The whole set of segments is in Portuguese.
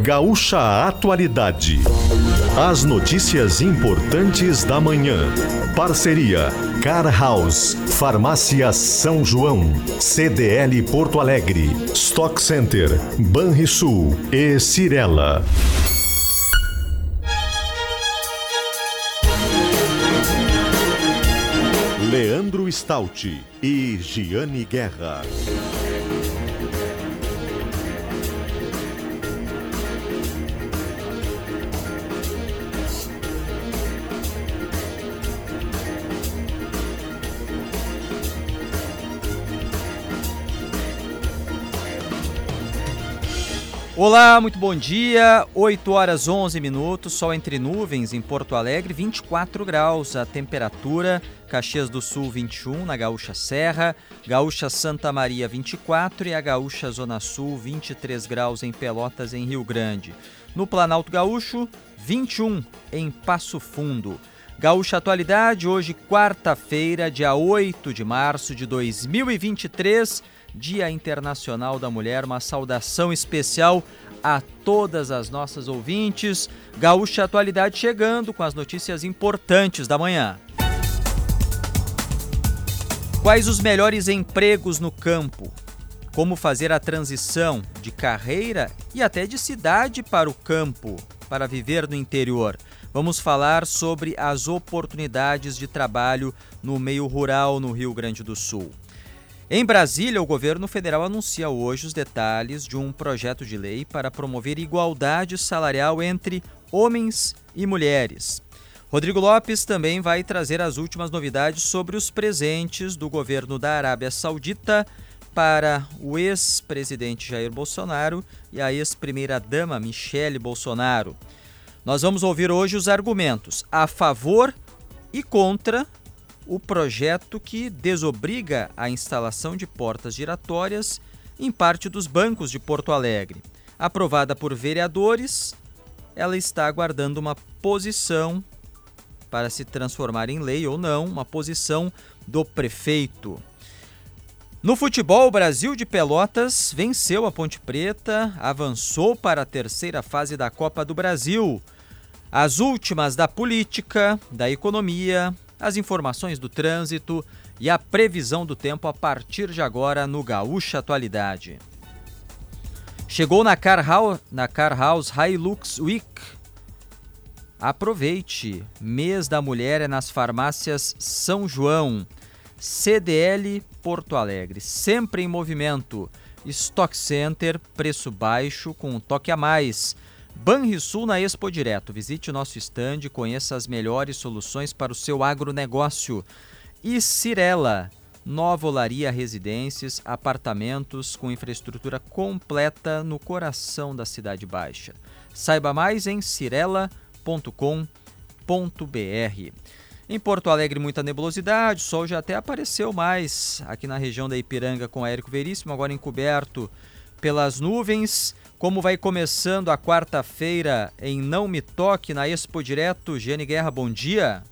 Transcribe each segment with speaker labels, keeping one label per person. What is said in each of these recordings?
Speaker 1: Gaúcha Atualidade. As notícias importantes da manhã. Parceria Car House, Farmácia São João, CDL Porto Alegre, Stock Center, Banrisul e Cirela. Leandro Stout e Giane Guerra.
Speaker 2: Olá, muito bom dia. 8 horas 11 minutos, sol entre nuvens em Porto Alegre, 24 graus a temperatura. Caxias do Sul 21 na Gaúcha Serra, Gaúcha Santa Maria 24 e a Gaúcha Zona Sul 23 graus em Pelotas em Rio Grande. No Planalto Gaúcho 21 em Passo Fundo. Gaúcha Atualidade, hoje quarta-feira, dia 8 de março de 2023 Dia Internacional da Mulher. Uma saudação especial a todas as nossas ouvintes. Gaúcha Atualidade chegando com as notícias importantes da manhã. Quais os melhores empregos no campo? Como fazer a transição de carreira e até de cidade para o campo, para viver no interior? Vamos falar sobre as oportunidades de trabalho no meio rural no Rio Grande do Sul. Em Brasília, o governo federal anuncia hoje os detalhes de um projeto de lei para promover igualdade salarial entre homens e mulheres. Rodrigo Lopes também vai trazer as últimas novidades sobre os presentes do governo da Arábia Saudita para o ex-presidente Jair Bolsonaro e a ex-primeira-dama Michele Bolsonaro. Nós vamos ouvir hoje os argumentos a favor e contra o projeto que desobriga a instalação de portas giratórias em parte dos bancos de Porto Alegre. Aprovada por vereadores, ela está aguardando uma posição para se transformar em lei ou não, uma posição do prefeito. No futebol, o Brasil de Pelotas venceu a Ponte Preta, avançou para a terceira fase da Copa do Brasil. As últimas da política, da economia, as informações do trânsito e a previsão do tempo a partir de agora no Gaúcha Atualidade. Chegou na Car House, na Car House Hilux Week. Aproveite! Mês da Mulher é nas farmácias São João. CDL Porto Alegre, sempre em movimento. Stock Center, preço baixo com um toque a mais. Banrisul na Expo Direto. Visite o nosso estande e conheça as melhores soluções para o seu agronegócio. E Cirela, Nova Olaria Residências, apartamentos com infraestrutura completa no coração da Cidade Baixa. Saiba mais em cirela.com.br. Em Porto Alegre, muita nebulosidade, o sol já até apareceu mais aqui na região da Ipiranga com Érico Veríssimo, agora encoberto pelas nuvens. Como vai começando a quarta-feira em Não Me Toque na Expo Direto, Giane Guerra, bom dia.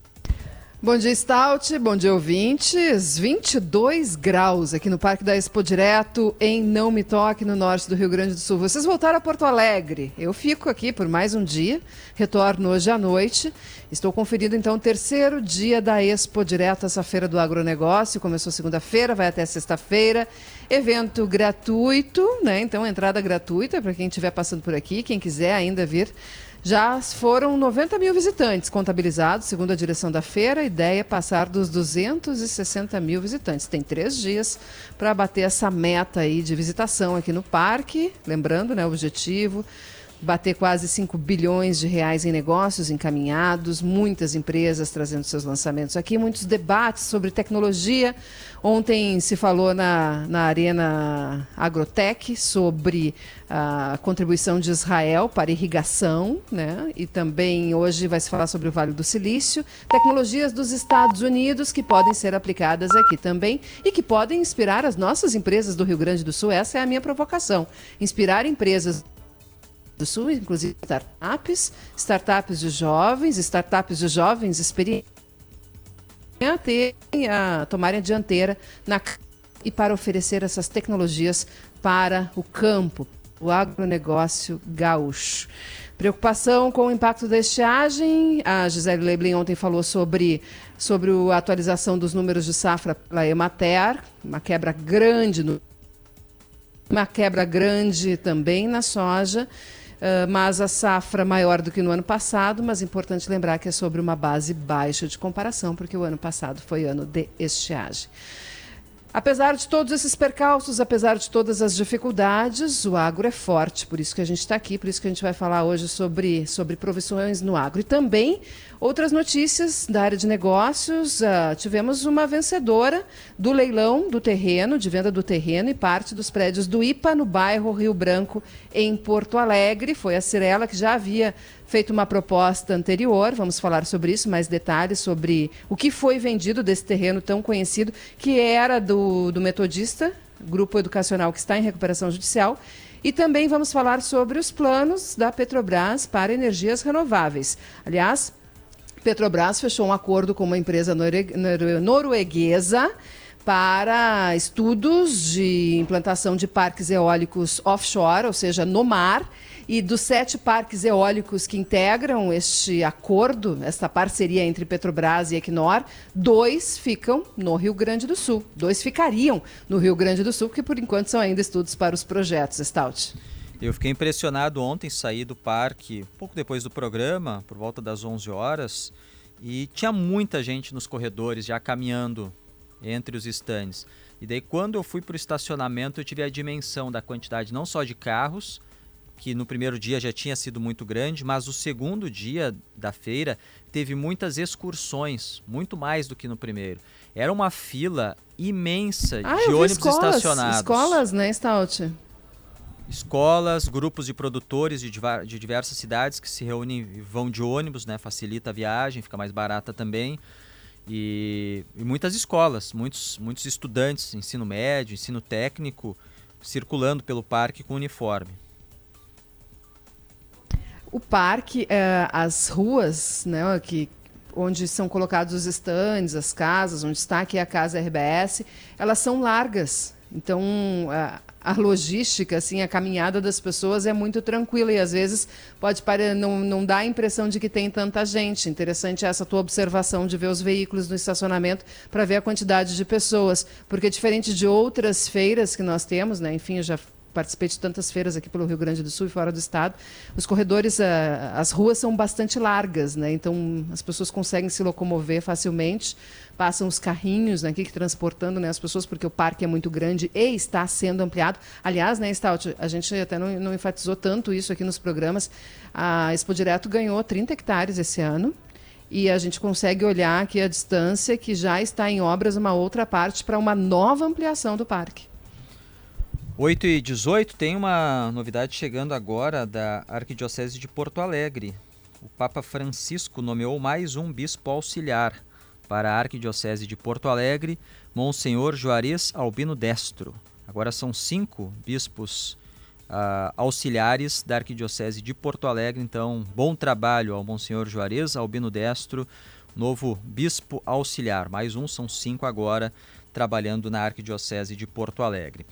Speaker 3: Bom dia, Stout. Bom dia, ouvintes. 22 graus aqui no Parque da Expo Direto, em Não Me Toque, no norte do Rio Grande do Sul. Vocês voltaram a Porto Alegre. Eu fico aqui por mais um dia, retorno hoje à noite. Estou conferindo, então, o terceiro dia da Expo Direto, essa feira do agronegócio. Começou segunda-feira, vai até sexta-feira. Evento gratuito, né? Então, entrada gratuita para quem estiver passando por aqui, quem quiser ainda vir já foram 90 mil visitantes contabilizados, segundo a direção da feira. A ideia é passar dos 260 mil visitantes. Tem três dias para bater essa meta aí de visitação aqui no parque. Lembrando, né, o objetivo bater quase 5 bilhões de reais em negócios encaminhados, muitas empresas trazendo seus lançamentos aqui, muitos debates sobre tecnologia. Ontem se falou na, na Arena Agrotech sobre a contribuição de Israel para irrigação, né? e também hoje vai se falar sobre o Vale do Silício, tecnologias dos Estados Unidos que podem ser aplicadas aqui também e que podem inspirar as nossas empresas do Rio Grande do Sul. Essa é a minha provocação: inspirar empresas do Sul, inclusive startups, startups de jovens, startups de jovens experientes a tomarem a dianteira na e para oferecer essas tecnologias para o campo, o agronegócio gaúcho. Preocupação com o impacto da estiagem. A Gisele Leblin ontem falou sobre, sobre a atualização dos números de safra pela Emater, uma quebra grande no uma quebra grande também na soja, uh, mas a safra maior do que no ano passado, mas importante lembrar que é sobre uma base baixa de comparação, porque o ano passado foi ano de estiagem. Apesar de todos esses percalços, apesar de todas as dificuldades, o agro é forte, por isso que a gente está aqui, por isso que a gente vai falar hoje sobre, sobre profissões no agro. E também outras notícias da área de negócios. Uh, tivemos uma vencedora do leilão do terreno, de venda do terreno e parte dos prédios do IPA, no bairro Rio Branco, em Porto Alegre. Foi a Cirela que já havia feito uma proposta anterior, vamos falar sobre isso, mais detalhes sobre o que foi vendido desse terreno tão conhecido, que era do, do Metodista, grupo educacional que está em recuperação judicial. E também vamos falar sobre os planos da Petrobras para energias renováveis. Aliás, Petrobras fechou um acordo com uma empresa norueguesa para estudos de implantação de parques eólicos offshore, ou seja, no mar. E dos sete parques eólicos que integram este acordo, esta parceria entre Petrobras e Equinor, dois ficam no Rio Grande do Sul. Dois ficariam no Rio Grande do Sul, que por enquanto são ainda estudos para os projetos, Stout.
Speaker 2: Eu fiquei impressionado ontem, saí do parque pouco depois do programa, por volta das 11 horas, e tinha muita gente nos corredores já caminhando entre os estandes. E daí quando eu fui para o estacionamento, eu tive a dimensão da quantidade não só de carros, que no primeiro dia já tinha sido muito grande, mas o segundo dia da feira teve muitas excursões, muito mais do que no primeiro. Era uma fila imensa
Speaker 3: ah,
Speaker 2: de ônibus
Speaker 3: escolas,
Speaker 2: estacionados.
Speaker 3: Escolas, né, Stout?
Speaker 2: Escolas, grupos de produtores de, de diversas cidades que se reúnem e vão de ônibus, né? Facilita a viagem, fica mais barata também. E, e muitas escolas, muitos, muitos estudantes, ensino médio, ensino técnico, circulando pelo parque com uniforme.
Speaker 3: O parque, é, as ruas, né, que, onde são colocados os estandes, as casas, onde está aqui a casa RBS, elas são largas. Então, a, a, logística, assim, a caminhada das pessoas é muito tranquila e às vezes pode parecer, não, não dá a impressão de que tem tanta gente. Interessante essa tua observação de ver os veículos no estacionamento para ver a quantidade de pessoas, porque diferente de outras feiras que nós temos, né, enfim, eu já participei de tantas feiras aqui pelo Rio Grande do Sul e fora do estado. Os corredores, eh, as ruas são bastante largas, né? Então as pessoas conseguem se locomover facilmente. Passam os carrinhos né, aqui transportando né, as pessoas, porque o parque é muito grande e está sendo ampliado. Aliás, né, Stout, a gente até não, não enfatizou tanto isso aqui nos programas. A Expo Direto ganhou 30 hectares esse ano e a gente consegue olhar aqui a distância que já está em obras uma outra parte para uma nova ampliação do parque.
Speaker 2: 8 e 18 tem uma novidade chegando agora da Arquidiocese de Porto Alegre. O Papa Francisco nomeou mais um bispo auxiliar para a Arquidiocese de Porto Alegre, Monsenhor Juarez Albino Destro. Agora são cinco bispos uh, auxiliares da Arquidiocese de Porto Alegre, então bom trabalho ao Monsenhor Juarez Albino Destro, novo bispo auxiliar. Mais um, são cinco agora trabalhando na Arquidiocese de Porto Alegre.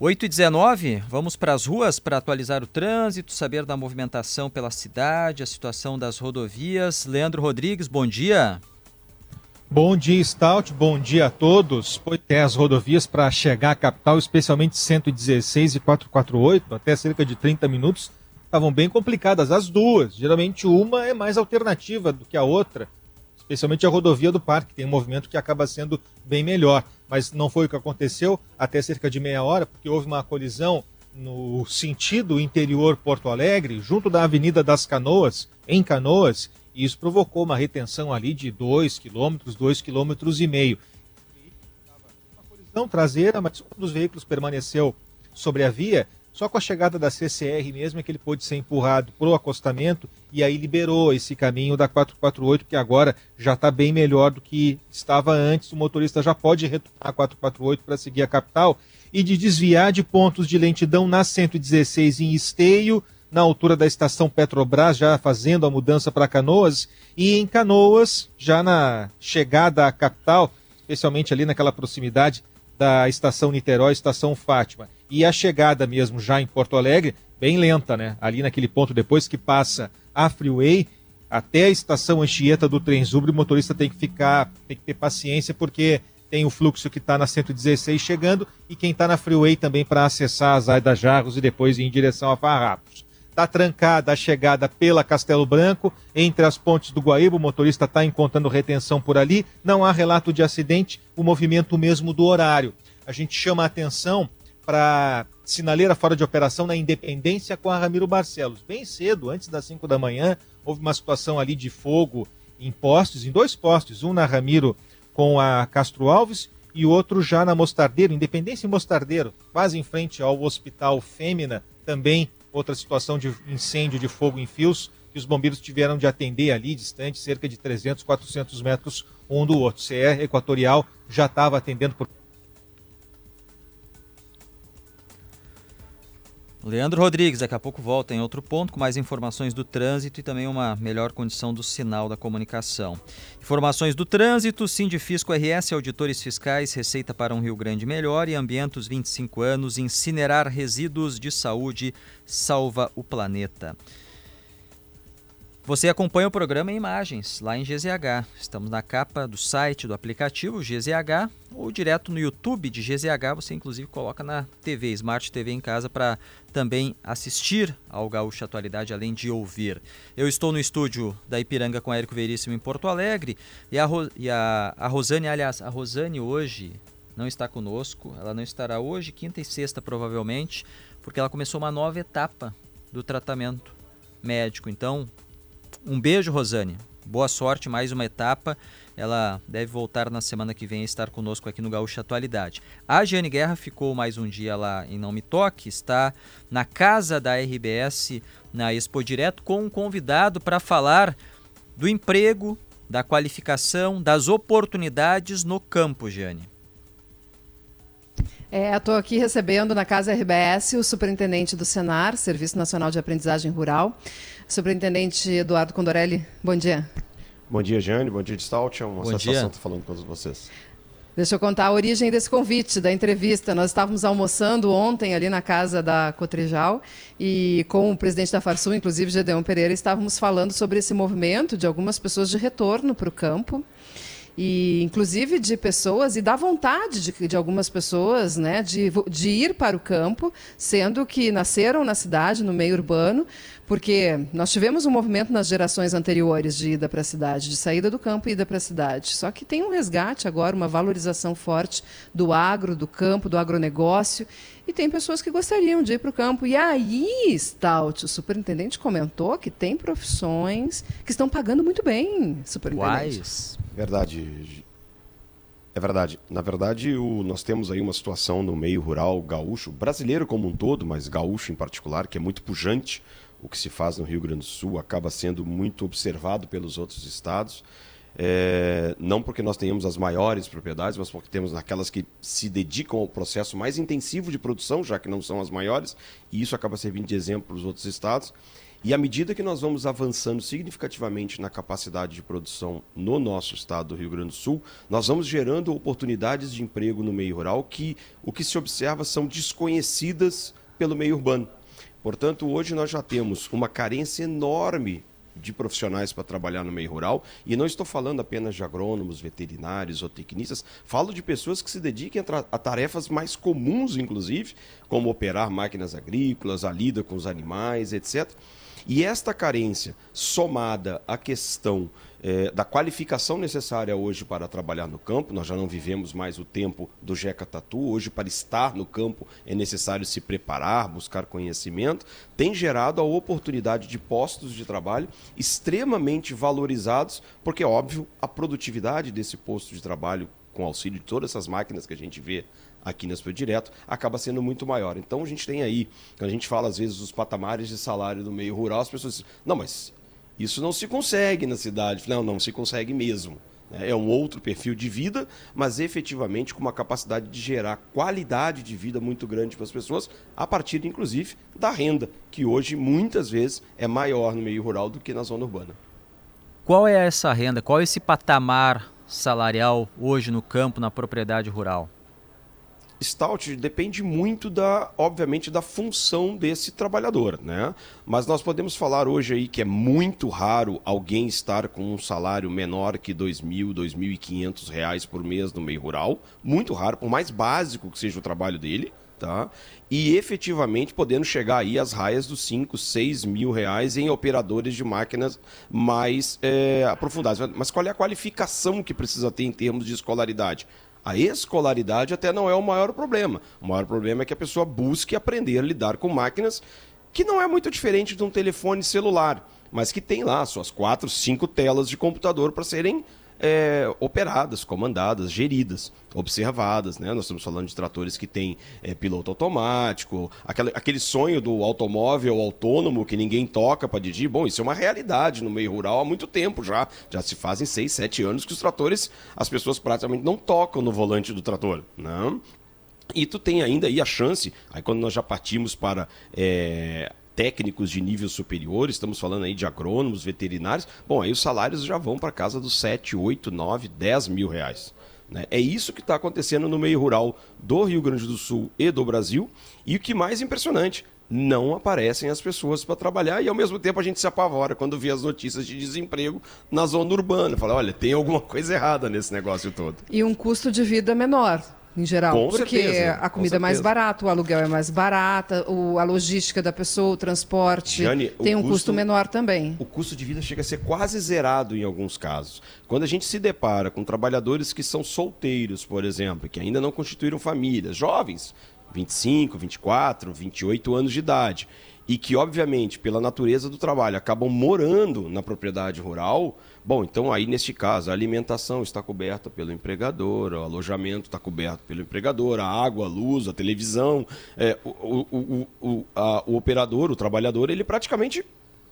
Speaker 2: 8 e 19, vamos para as ruas para atualizar o trânsito, saber da movimentação pela cidade, a situação das rodovias. Leandro Rodrigues, bom dia.
Speaker 4: Bom dia, Stout. Bom dia a todos. Pois é, as rodovias para chegar à capital, especialmente 116 e 448, até cerca de 30 minutos, estavam bem complicadas. As duas. Geralmente uma é mais alternativa do que a outra especialmente a rodovia do parque, tem um movimento que acaba sendo bem melhor. Mas não foi o que aconteceu até cerca de meia hora, porque houve uma colisão no sentido interior Porto Alegre, junto da Avenida das Canoas, em Canoas, e isso provocou uma retenção ali de 2 quilômetros, 2 quilômetros e meio. Uma colisão traseira, mas um dos veículos permaneceu sobre a via só com a chegada da CCR mesmo é que ele pôde ser empurrado para o acostamento e aí liberou esse caminho da 448, que agora já está bem melhor do que estava antes. O motorista já pode retornar a 448 para seguir a capital e de desviar de pontos de lentidão na 116 em Esteio, na altura da estação Petrobras, já fazendo a mudança para Canoas, e em Canoas, já na chegada à capital, especialmente ali naquela proximidade da estação Niterói, estação Fátima. E a chegada mesmo já em Porto Alegre, bem lenta, né? Ali naquele ponto depois que passa a Freeway até a estação Anchieta do Trem Zubre, o motorista tem que ficar, tem que ter paciência porque tem o fluxo que está na 116 chegando e quem está na Freeway também para acessar a Zaida Jarros e depois ir em direção a Farrapos. Está trancada a chegada pela Castelo Branco, entre as pontes do Guaíba, o motorista está encontrando retenção por ali, não há relato de acidente, o movimento mesmo do horário. A gente chama a atenção para sinaleira fora de operação na Independência com a Ramiro Barcelos. Bem cedo, antes das 5 da manhã, houve uma situação ali de fogo em postes, em dois postes, um na Ramiro com a Castro Alves e outro já na Mostardeiro, Independência e Mostardeiro, quase em frente ao Hospital Fêmea, também outra situação de incêndio de fogo em fios que os bombeiros tiveram de atender ali, distante, cerca de 300, 400 metros um do outro. CE Equatorial já estava atendendo por
Speaker 2: Leandro Rodrigues, daqui a pouco volta em outro ponto com mais informações do trânsito e também uma melhor condição do sinal da comunicação. Informações do trânsito, Sindifisco RS, auditores fiscais, receita para um Rio Grande melhor e Ambientos 25 anos, incinerar resíduos de saúde, salva o planeta. Você acompanha o programa em imagens lá em GZH. Estamos na capa do site do aplicativo GZH ou direto no YouTube de GZH. Você inclusive coloca na TV, Smart TV em casa para também assistir ao Gaúcho Atualidade, além de ouvir. Eu estou no estúdio da Ipiranga com Érico Veríssimo em Porto Alegre e a, Ro e a, a Rosane, aliás, a Rosane hoje não está conosco. Ela não estará hoje, quinta e sexta provavelmente, porque ela começou uma nova etapa do tratamento médico. Então, um beijo, Rosane. Boa sorte, mais uma etapa. Ela deve voltar na semana que vem a estar conosco aqui no Gaúcha Atualidade. A Jane Guerra ficou mais um dia lá em Não Me Toque, está na casa da RBS, na Expo Direto, com um convidado para falar do emprego, da qualificação, das oportunidades no campo, Jane.
Speaker 3: É, estou aqui recebendo na Casa RBS o superintendente do Senar, Serviço Nacional de Aprendizagem Rural, superintendente Eduardo Condorelli. Bom dia.
Speaker 5: Bom dia, Jane. Bom dia, Stout. É uma Bom satisfação estar falando com todos vocês.
Speaker 3: Deixa eu contar a origem desse convite, da entrevista. Nós estávamos almoçando ontem ali na casa da Cotrijal e com o presidente da Farsul, inclusive Gedeon Pereira, estávamos falando sobre esse movimento de algumas pessoas de retorno para o campo e inclusive de pessoas e da vontade de, de algumas pessoas né, de, de ir para o campo, sendo que nasceram na cidade, no meio urbano, porque nós tivemos um movimento nas gerações anteriores de ida para a cidade, de saída do campo e ida para a cidade. Só que tem um resgate agora, uma valorização forte do agro, do campo, do agronegócio. E tem pessoas que gostariam de ir para o campo. E aí, Stout, o superintendente comentou que tem profissões que estão pagando muito bem, superintendente.
Speaker 2: Quais?
Speaker 5: Verdade. É verdade. Na verdade, o, nós temos aí uma situação no meio rural gaúcho, brasileiro como um todo, mas gaúcho em particular, que é muito pujante. O que se faz no Rio Grande do Sul acaba sendo muito observado pelos outros estados. É, não porque nós tenhamos as maiores propriedades, mas porque temos aquelas que se dedicam ao processo mais intensivo de produção, já que não são as maiores, e isso acaba servindo de exemplo para os outros estados. E à medida que nós vamos avançando significativamente na capacidade de produção no nosso estado do Rio Grande do Sul, nós vamos gerando oportunidades de emprego no meio rural que o que se observa são desconhecidas pelo meio urbano. Portanto, hoje nós já temos uma carência enorme de profissionais para trabalhar no meio rural, e não estou falando apenas de agrônomos, veterinários ou tecnistas, falo de pessoas que se dediquem a, a, tarefas mais comuns, inclusive, como operar máquinas agrícolas, a lida com os animais, etc. E esta carência, somada à questão é, da qualificação necessária hoje para trabalhar no campo, nós já não vivemos mais o tempo do Jeca Tatu, hoje para estar no campo é necessário se preparar, buscar conhecimento, tem gerado a oportunidade de postos de trabalho extremamente valorizados, porque, óbvio, a produtividade desse posto de trabalho com auxílio de todas essas máquinas que a gente vê aqui na Espírito Direto, acaba sendo muito maior. Então a gente tem aí, quando a gente fala às vezes dos patamares de salário do meio rural, as pessoas dizem, não, mas isso não se consegue na cidade. Não, não se consegue mesmo. Né? É um outro perfil de vida, mas efetivamente com uma capacidade de gerar qualidade de vida muito grande para as pessoas, a partir, inclusive, da renda, que hoje muitas vezes é maior no meio rural do que na zona urbana.
Speaker 2: Qual é essa renda? Qual é esse patamar salarial hoje no campo, na propriedade rural?
Speaker 5: Stout depende muito da, obviamente, da função desse trabalhador, né? Mas nós podemos falar hoje aí que é muito raro alguém estar com um salário menor que R$ 2.000, 2.500 reais por mês no meio rural. Muito raro, por mais básico que seja o trabalho dele, tá? E efetivamente podendo chegar aí às raias dos 5, 6 mil reais em operadores de máquinas mais é, aprofundadas. Mas qual é a qualificação que precisa ter em termos de escolaridade? A escolaridade até não é o maior problema. O maior problema é que a pessoa busque aprender a lidar com máquinas que não é muito diferente de um telefone celular, mas que tem lá suas quatro, cinco telas de computador para serem é, operadas, comandadas, geridas, observadas. Né? Nós estamos falando de tratores que têm é, piloto automático, aquele, aquele sonho do automóvel autônomo que ninguém toca para dirigir. Bom, isso é uma realidade no meio rural há muito tempo já. Já se fazem seis, sete anos que os tratores, as pessoas praticamente não tocam no volante do trator. Não? Né? E tu tem ainda aí a chance, aí quando nós já partimos para é, técnicos de nível superior, estamos falando aí de agrônomos, veterinários, bom, aí os salários já vão para casa dos 7, 8, 9, 10 mil reais. Né? É isso que está acontecendo no meio rural do Rio Grande do Sul e do Brasil. E o que mais impressionante, não aparecem as pessoas para trabalhar e ao mesmo tempo a gente se apavora quando vê as notícias de desemprego na zona urbana. Fala, olha, tem alguma coisa errada nesse negócio todo.
Speaker 3: E um custo de vida menor em geral.
Speaker 5: Com
Speaker 3: porque
Speaker 5: certeza,
Speaker 3: a comida é mais barata, o aluguel é mais barata, o, a logística da pessoa, o transporte
Speaker 5: Jane,
Speaker 3: tem
Speaker 5: o
Speaker 3: um
Speaker 5: custo,
Speaker 3: custo menor também.
Speaker 5: O custo de vida chega a ser quase zerado em alguns casos. Quando a gente se depara com trabalhadores que são solteiros, por exemplo, que ainda não constituíram famílias, jovens, 25, 24, 28 anos de idade, e que, obviamente, pela natureza do trabalho, acabam morando na propriedade rural, bom, então aí, neste caso, a alimentação está coberta pelo empregador, o alojamento está coberto pelo empregador, a água, a luz, a televisão, é, o, o, o, a, o operador, o trabalhador, ele praticamente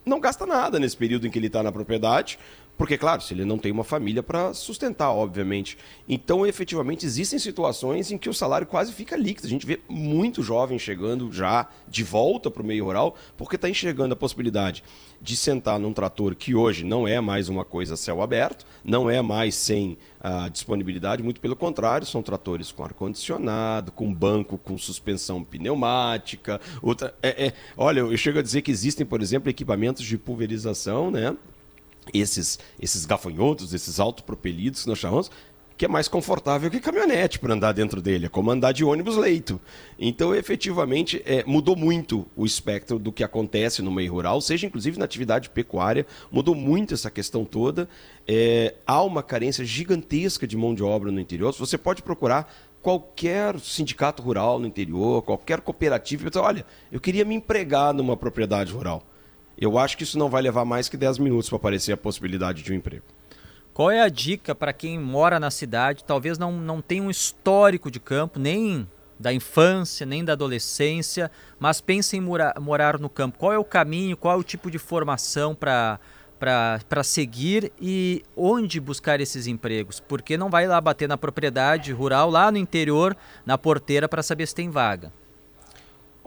Speaker 5: não gasta nada nesse período em que ele está na propriedade, porque, claro, se ele não tem uma família para sustentar, obviamente. Então, efetivamente, existem situações em que o salário quase fica líquido. A gente vê muito jovem chegando já de volta para o meio rural, porque está enxergando a possibilidade de sentar num trator que hoje não é mais uma coisa céu aberto, não é mais sem a disponibilidade, muito pelo contrário, são tratores com ar-condicionado, com banco com suspensão pneumática. Outra, é, é, olha, eu chego a dizer que existem, por exemplo, equipamentos de pulverização, né? Esses, esses gafanhotos, esses autopropelidos que nós chamamos, que é mais confortável que caminhonete para andar dentro dele, é como andar de ônibus leito. Então, efetivamente, é, mudou muito o espectro do que acontece no meio rural, seja inclusive na atividade pecuária, mudou muito essa questão toda. É, há uma carência gigantesca de mão de obra no interior. Você pode procurar qualquer sindicato rural no interior, qualquer cooperativa, e pensar, olha, eu queria me empregar numa propriedade rural. Eu acho que isso não vai levar mais que 10 minutos para aparecer a possibilidade de um emprego.
Speaker 2: Qual é a dica para quem mora na cidade, talvez não, não tenha um histórico de campo, nem da infância, nem da adolescência, mas pensa em morar, morar no campo? Qual é o caminho, qual é o tipo de formação para para seguir e onde buscar esses empregos? Porque não vai lá bater na propriedade rural, lá no interior, na porteira, para saber se tem vaga.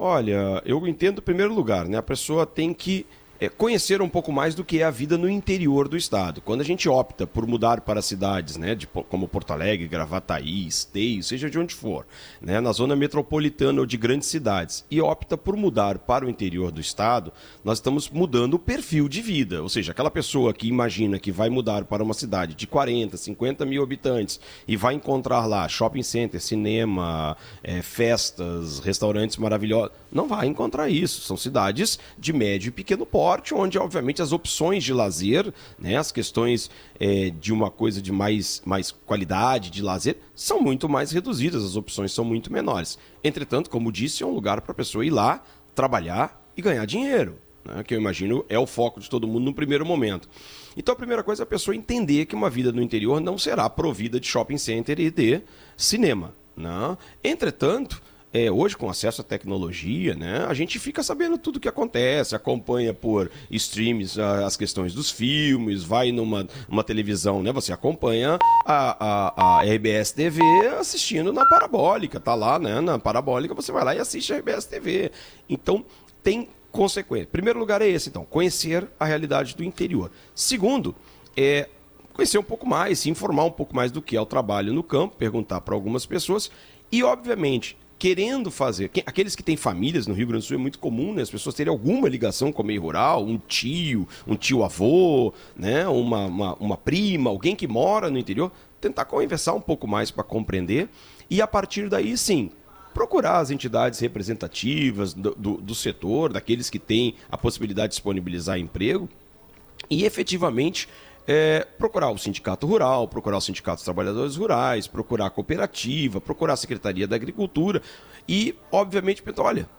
Speaker 5: Olha, eu entendo em primeiro lugar, né? A pessoa tem que é, conhecer um pouco mais do que é a vida no interior do estado. Quando a gente opta por mudar para cidades, né, de, como Porto Alegre, Gravataí, Esteio, seja de onde for, né, na zona metropolitana ou de grandes cidades, e opta por mudar para o interior do estado, nós estamos mudando o perfil de vida. Ou seja, aquela pessoa que imagina que vai mudar para uma cidade de 40, 50 mil habitantes e vai encontrar lá shopping center, cinema, é, festas, restaurantes maravilhosos, não vai encontrar isso. São cidades de médio e pequeno porte onde, obviamente, as opções de lazer, né, as questões é, de uma coisa de mais, mais qualidade, de lazer, são muito mais reduzidas, as opções são muito menores. Entretanto, como disse, é um lugar para a pessoa ir lá, trabalhar e ganhar dinheiro, né, que eu imagino é o foco de todo mundo no primeiro momento. Então, a primeira coisa é a pessoa entender que uma vida no interior não será provida de shopping center e de cinema. Né? Entretanto, é, hoje com acesso à tecnologia, né, a gente fica sabendo tudo o que acontece, acompanha por streams as questões dos filmes, vai numa uma televisão, né, você acompanha a, a, a RBS TV assistindo na parabólica, tá lá, né, na parabólica você vai lá e assiste a RBS TV. Então, tem consequência. Primeiro lugar é esse, então, conhecer a realidade do interior. Segundo, é conhecer um pouco mais, se informar um pouco mais do que é o trabalho no campo, perguntar para algumas pessoas E, obviamente, querendo fazer. Aqueles que têm famílias no Rio Grande do Sul é muito comum, né? As pessoas terem alguma ligação com o meio rural, um tio, um tio-avô, né? Uma, uma, uma, prima, alguém que mora no interior, tentar conversar um pouco mais para compreender. E a partir daí, sim, procurar as entidades representativas do, do, do setor, daqueles que têm a possibilidade de disponibilizar emprego, e efetivamente é, procurar o sindicato rural, procurar o sindicato dos trabalhadores rurais, procurar a cooperativa, procurar a Secretaria da Agricultura e, obviamente, pensar, olha,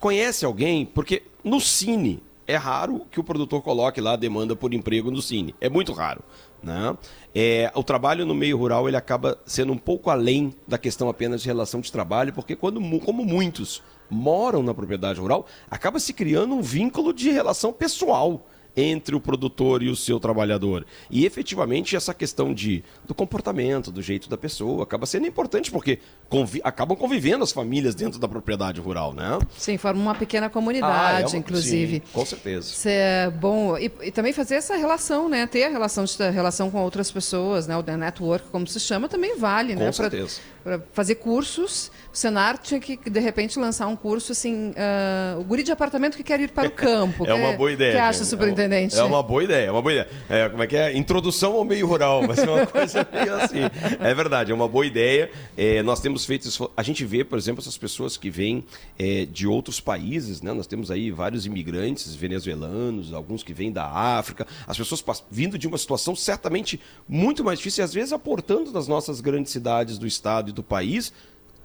Speaker 5: conhece alguém? Porque no Cine é raro que o produtor coloque lá a demanda por emprego no Cine. É muito raro. Né? É, o trabalho no meio rural ele acaba sendo um pouco além da questão apenas de relação de trabalho, porque quando, como muitos moram na propriedade rural, acaba se criando um vínculo de relação pessoal entre o produtor e o seu trabalhador. E efetivamente essa questão de, do comportamento, do jeito da pessoa, acaba sendo importante porque convi acabam convivendo as famílias dentro da propriedade rural, né?
Speaker 3: Sim, forma uma pequena comunidade, ah, é uma, inclusive.
Speaker 5: Sim, com certeza.
Speaker 3: Isso é bom. E, e, também fazer essa relação, né? Ter a relação, de, a relação com outras pessoas, né? O The Network, como se chama, também vale,
Speaker 5: com
Speaker 3: né?
Speaker 5: Com certeza.
Speaker 3: Para fazer cursos. O Senar tinha que, de repente, lançar um curso assim, uh, o guri de apartamento que quer ir para o campo.
Speaker 5: é uma boa ideia.
Speaker 3: que acha, superintendente?
Speaker 5: É uma, é uma boa ideia, é uma boa ideia. É, como é que é? Introdução ao meio rural, vai ser uma coisa meio assim. É verdade, é uma boa ideia. É, nós temos feito isso. A gente vê, por exemplo, essas pessoas que vêm é, de outros países, né? Nós temos aí vários imigrantes venezuelanos, alguns que vêm da África, as pessoas vindo de uma situação certamente muito mais difícil e às vezes aportando nas nossas grandes cidades do estado e do país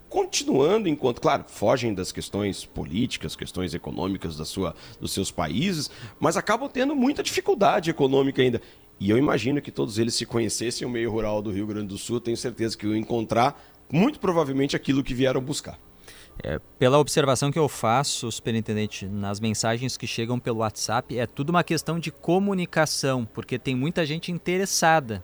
Speaker 5: continuando enquanto, claro, fogem das questões políticas, questões econômicas da sua, dos seus países, mas acabam tendo muita dificuldade econômica ainda. E eu imagino que todos eles se conhecessem o meio rural do Rio Grande do Sul, tenho certeza que iam encontrar muito provavelmente aquilo que vieram buscar.
Speaker 2: É, pela observação que eu faço, superintendente, nas mensagens que chegam pelo WhatsApp, é tudo uma questão de comunicação, porque tem muita gente interessada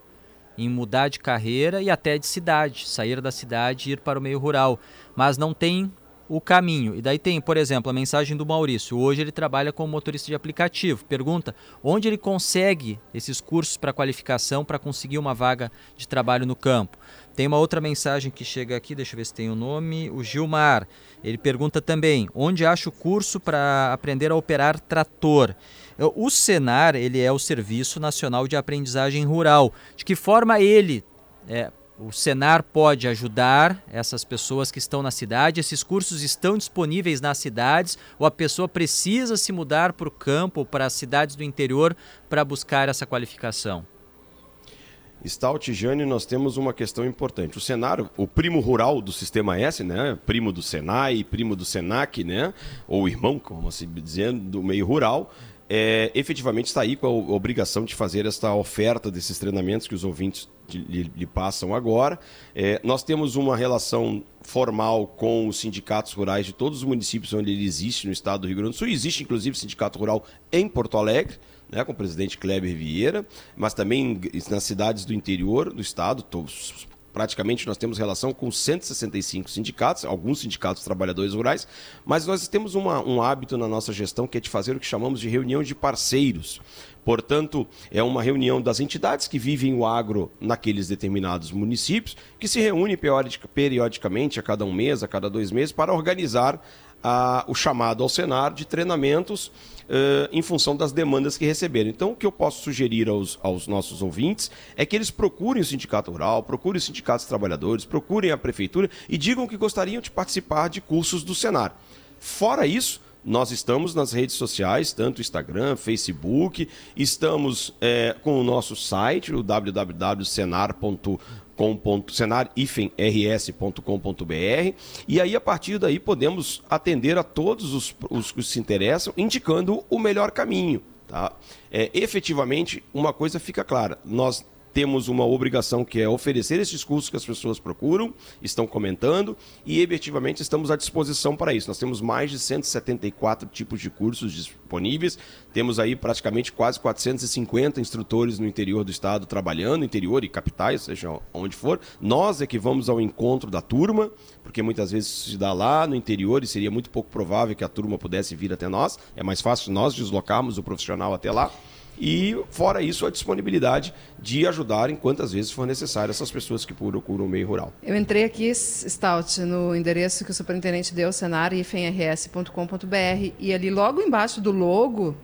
Speaker 2: em mudar de carreira e até de cidade, sair da cidade e ir para o meio rural, mas não tem o caminho. E daí tem, por exemplo, a mensagem do Maurício. Hoje ele trabalha como motorista de aplicativo. Pergunta onde ele consegue esses cursos para qualificação para conseguir uma vaga de trabalho no campo. Tem uma outra mensagem que chega aqui, deixa eu ver se tem o nome. O Gilmar. Ele pergunta também onde acha o curso para aprender a operar trator. O Senar ele é o Serviço Nacional de Aprendizagem Rural. De que forma ele é, o Senar pode ajudar essas pessoas que estão na cidade. Esses cursos estão disponíveis nas cidades ou a pessoa precisa se mudar para o campo ou para as cidades do interior para buscar essa qualificação?
Speaker 5: Stout Jane, nós temos uma questão importante. O Senar, o primo rural do Sistema S, né? Primo do Senai, primo do Senac, né? Ou irmão, como se dizendo, do meio rural, é, efetivamente está aí com a obrigação de fazer esta oferta desses treinamentos que os ouvintes lhe, lhe passam agora. É, nós temos uma relação formal com os sindicatos rurais de todos os municípios onde ele existe no estado do Rio Grande do Sul. Existe, inclusive, sindicato rural em Porto Alegre. Né, com o presidente Kleber Vieira, mas também nas cidades do interior do estado, praticamente nós temos relação com 165 sindicatos, alguns sindicatos trabalhadores rurais, mas nós temos uma, um hábito na nossa gestão que é de fazer o que chamamos de reunião de parceiros. Portanto, é uma reunião das entidades que vivem o agro naqueles determinados municípios, que se reúne periodicamente, a cada um mês, a cada dois meses, para organizar a, o chamado ao Senar de treinamentos uh, em função das demandas que receberam. Então, o que eu posso sugerir aos, aos nossos ouvintes é que eles procurem o Sindicato Rural, procurem os sindicatos trabalhadores, procurem a Prefeitura e digam que gostariam de participar de cursos do Senar. Fora isso, nós estamos nas redes sociais, tanto Instagram, Facebook, estamos é, com o nosso site, o www.senar.com senar-rs.com.br e aí a partir daí podemos atender a todos os, os que se interessam, indicando o melhor caminho. Tá? É, efetivamente, uma coisa fica clara: nós temos uma obrigação que é oferecer esses cursos que as pessoas procuram, estão comentando e efetivamente estamos à disposição para isso. Nós temos mais de 174 tipos de cursos disponíveis, temos aí praticamente quase 450 instrutores no interior do estado trabalhando, interior e capitais, seja onde for. Nós é que vamos ao encontro da turma, porque muitas vezes se dá lá no interior e seria muito pouco provável que a turma pudesse vir até nós. É mais fácil nós deslocarmos o profissional até lá. E, fora isso, a disponibilidade de ajudar em quantas vezes for necessário essas pessoas que procuram o meio rural.
Speaker 3: Eu entrei aqui, Stout, no endereço que o superintendente deu, senar.ifenrs.com.br, e ali logo embaixo do logo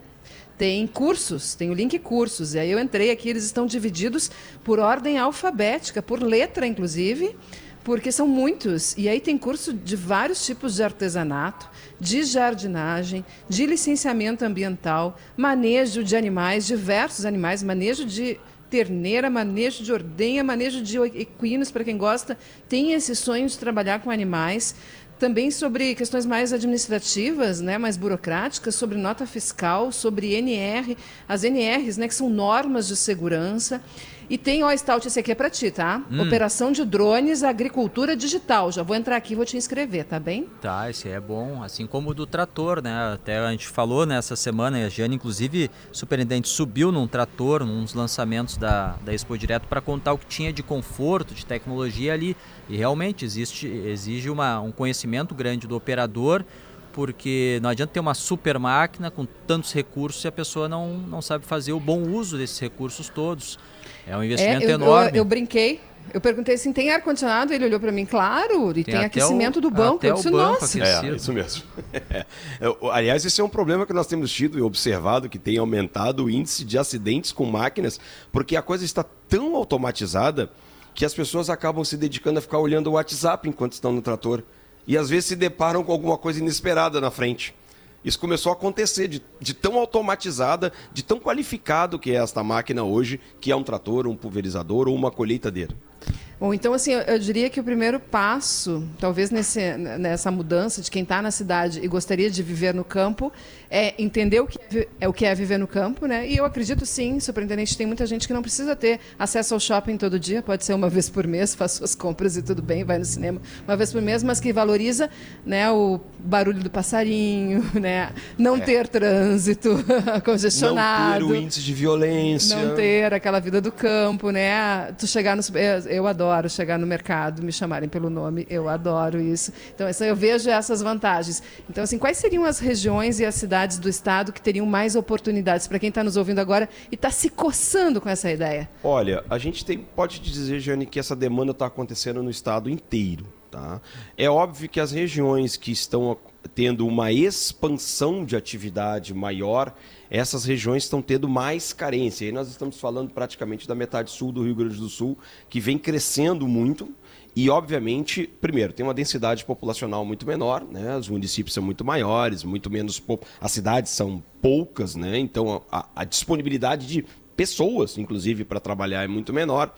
Speaker 3: tem cursos, tem o link cursos. E aí eu entrei aqui, eles estão divididos por ordem alfabética, por letra, inclusive, porque são muitos. E aí tem curso de vários tipos de artesanato, de jardinagem, de licenciamento ambiental, manejo de animais, diversos animais, manejo de terneira, manejo de ordenha, manejo de equinos, para quem gosta, tem esse sonho de trabalhar com animais. Também sobre questões mais administrativas, né, mais burocráticas, sobre nota fiscal, sobre NR, as NRs, né, que são normas de segurança. E tem, ó, Stout, esse aqui é para ti, tá? Hum. Operação de drones, agricultura digital. Já vou entrar aqui e vou te inscrever, tá bem?
Speaker 2: Tá, esse é bom. Assim como o do trator, né? Até a gente falou nessa semana, a Jane, inclusive, superintendente, subiu num trator, nos lançamentos da, da Expo Direto, para contar o que tinha de conforto, de tecnologia ali. E realmente existe, exige uma, um conhecimento grande do operador porque não adianta ter uma super máquina com tantos recursos se a pessoa não, não sabe fazer o bom uso desses recursos todos. É um investimento
Speaker 3: é, eu,
Speaker 2: enorme.
Speaker 3: Eu, eu, brinquei. Eu perguntei assim, tem ar-condicionado? Ele olhou para mim, claro, e tem, tem aquecimento o, do banco.
Speaker 2: Até eu disse,
Speaker 3: o
Speaker 2: banco
Speaker 3: nossa.
Speaker 5: É, isso mesmo. É. Aliás, esse é um problema que nós temos tido e observado, que tem aumentado o índice de acidentes com máquinas, porque a coisa está tão automatizada que as pessoas acabam se dedicando a ficar olhando o WhatsApp enquanto estão no trator. E às vezes se deparam com alguma coisa inesperada na frente. Isso começou a acontecer de, de, tão automatizada, de tão qualificado que é esta máquina hoje, que é um trator, um pulverizador ou uma colheitadeira.
Speaker 3: Bom, então assim, eu, eu diria que o primeiro passo, talvez nesse, nessa mudança de quem está na cidade e gostaria de viver no campo, é entender o que é, é, o que é viver no campo, né? E eu acredito sim, superintendente, tem muita gente que não precisa ter acesso ao shopping todo dia, pode ser uma vez por mês, faz suas compras e tudo bem, vai no cinema uma vez por mês, mas que valoriza, né, o barulho do passarinho, né? Não é. ter trânsito congestionado,
Speaker 5: não ter o índice de violência,
Speaker 3: não ter aquela vida do campo, né? Tu chegar no eu adoro adoro chegar no mercado, me chamarem pelo nome, eu adoro isso. Então, eu vejo essas vantagens. Então, assim, quais seriam as regiões e as cidades do estado que teriam mais oportunidades para quem está nos ouvindo agora e está se coçando com essa ideia?
Speaker 5: Olha, a gente tem, pode dizer, Jane, que essa demanda está acontecendo no estado inteiro. Tá? É óbvio que as regiões que estão tendo uma expansão de atividade maior, essas regiões estão tendo mais carência. E nós estamos falando praticamente da metade sul do Rio Grande do Sul, que vem crescendo muito. E, obviamente, primeiro, tem uma densidade populacional muito menor, né? os municípios são muito maiores, muito menos. As cidades são poucas, né? então a, a disponibilidade de pessoas, inclusive, para trabalhar é muito menor.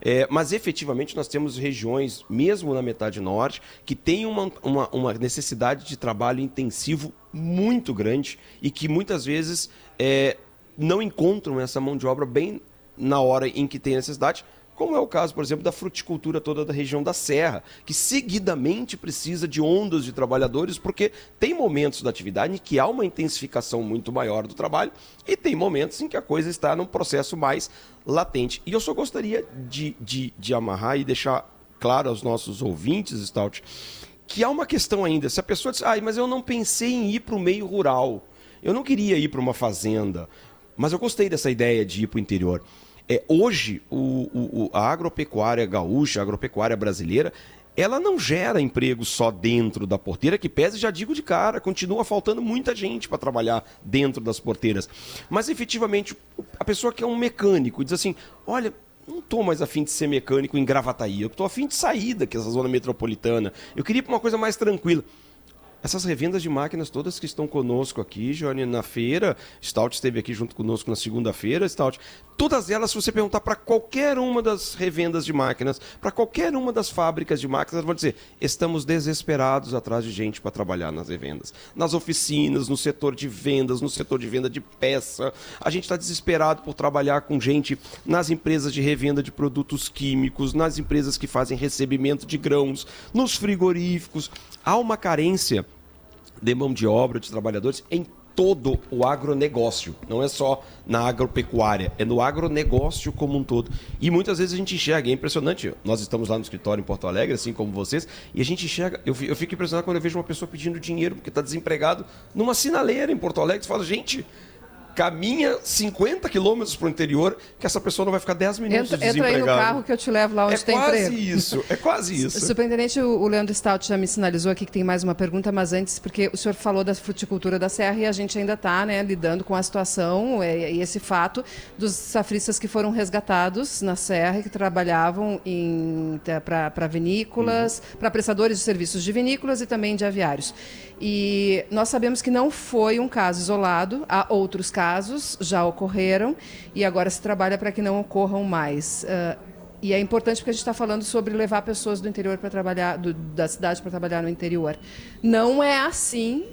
Speaker 5: É, mas efetivamente nós temos regiões, mesmo na metade norte, que têm uma, uma, uma necessidade de trabalho intensivo muito grande e que muitas vezes é, não encontram essa mão de obra bem na hora em que tem necessidade, como é o caso, por exemplo, da fruticultura toda da região da Serra, que seguidamente precisa de ondas de trabalhadores, porque tem momentos da atividade em que há uma intensificação muito maior do trabalho e tem momentos em que a coisa está num processo mais latente. E eu só gostaria de, de, de amarrar e deixar claro aos nossos ouvintes, Stout, que há uma questão ainda. Se a pessoa diz, ah, mas eu não pensei em ir para o meio rural, eu não queria ir para uma fazenda, mas eu gostei dessa ideia de ir para o interior. É, hoje, o, o, a agropecuária gaúcha, a agropecuária brasileira, ela não gera emprego só dentro da porteira, que pese, já digo de cara, continua faltando muita gente para trabalhar dentro das porteiras. Mas efetivamente, a pessoa que é um mecânico diz assim: olha, não estou mais afim de ser mecânico em Gravataí, eu estou afim de sair daqui dessa zona metropolitana. Eu queria para uma coisa mais tranquila. Essas revendas de máquinas todas que estão conosco aqui, Johnny, na feira, Stout esteve aqui junto conosco na segunda-feira, Stout, todas elas, se você perguntar para qualquer uma das revendas de máquinas, para qualquer uma das fábricas de máquinas, elas vão dizer: estamos desesperados atrás de gente para trabalhar nas revendas. Nas oficinas, no setor de vendas, no setor de venda de peça. A gente está desesperado por trabalhar com gente nas empresas de revenda de produtos químicos, nas empresas que fazem recebimento de grãos, nos frigoríficos. Há uma carência de mão de obra, de trabalhadores em todo o agronegócio, não é só na agropecuária, é no agronegócio como um todo. E muitas vezes a gente enxerga, é impressionante, nós estamos lá no escritório em Porto Alegre, assim como vocês, e a gente enxerga, eu, fico impressionado quando eu vejo uma pessoa pedindo dinheiro porque está desempregado numa sinaleira em Porto Alegre, você fala, gente, caminha 50 quilômetros para o interior, que essa pessoa não vai ficar 10 minutos
Speaker 3: entra, entra aí no carro que eu te levo lá onde
Speaker 5: é
Speaker 3: tem
Speaker 5: quase
Speaker 3: emprego.
Speaker 5: isso, é quase isso.
Speaker 3: Superintendente, o Leandro Stout já me sinalizou aqui que tem mais uma pergunta, mas antes, porque o senhor falou da fruticultura da Serra e a gente ainda está né, lidando com a situação é, e esse fato dos safristas que foram resgatados na Serra e que trabalhavam para vinícolas, uhum. para prestadores de serviços de vinícolas e também de aviários. E nós sabemos que não foi um caso isolado, há outros casos, já ocorreram, e agora se trabalha para que não ocorram mais. Uh, e é importante porque a gente está falando sobre levar pessoas do interior para trabalhar, do, da cidade para trabalhar no interior. Não é assim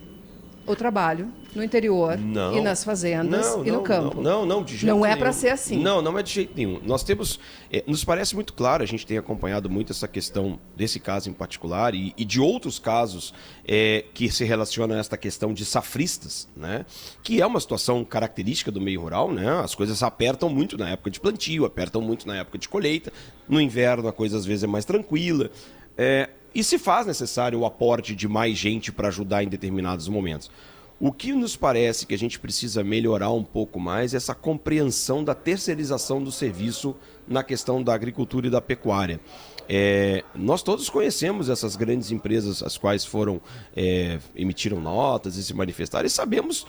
Speaker 3: o trabalho no interior
Speaker 5: não,
Speaker 3: e nas fazendas
Speaker 5: não,
Speaker 3: e no campo.
Speaker 5: Não, não, de jeito
Speaker 3: Não
Speaker 5: é
Speaker 3: para ser assim.
Speaker 5: Não, não é de jeito nenhum. Nós temos, é, nos parece muito claro, a gente tem acompanhado muito essa questão desse caso em particular e, e de outros casos é, que se relacionam a esta questão de safristas, né? Que é uma situação característica do meio rural, né? As coisas apertam muito na época de plantio, apertam muito na época de colheita. No inverno a coisa às vezes é mais tranquila. É, e se faz necessário o aporte de mais gente para ajudar em determinados momentos. O que nos parece que a gente precisa melhorar um pouco mais é essa compreensão da terceirização do serviço na questão da agricultura e da pecuária. É, nós todos conhecemos essas grandes empresas, as quais foram é, emitiram notas e se manifestaram, e sabemos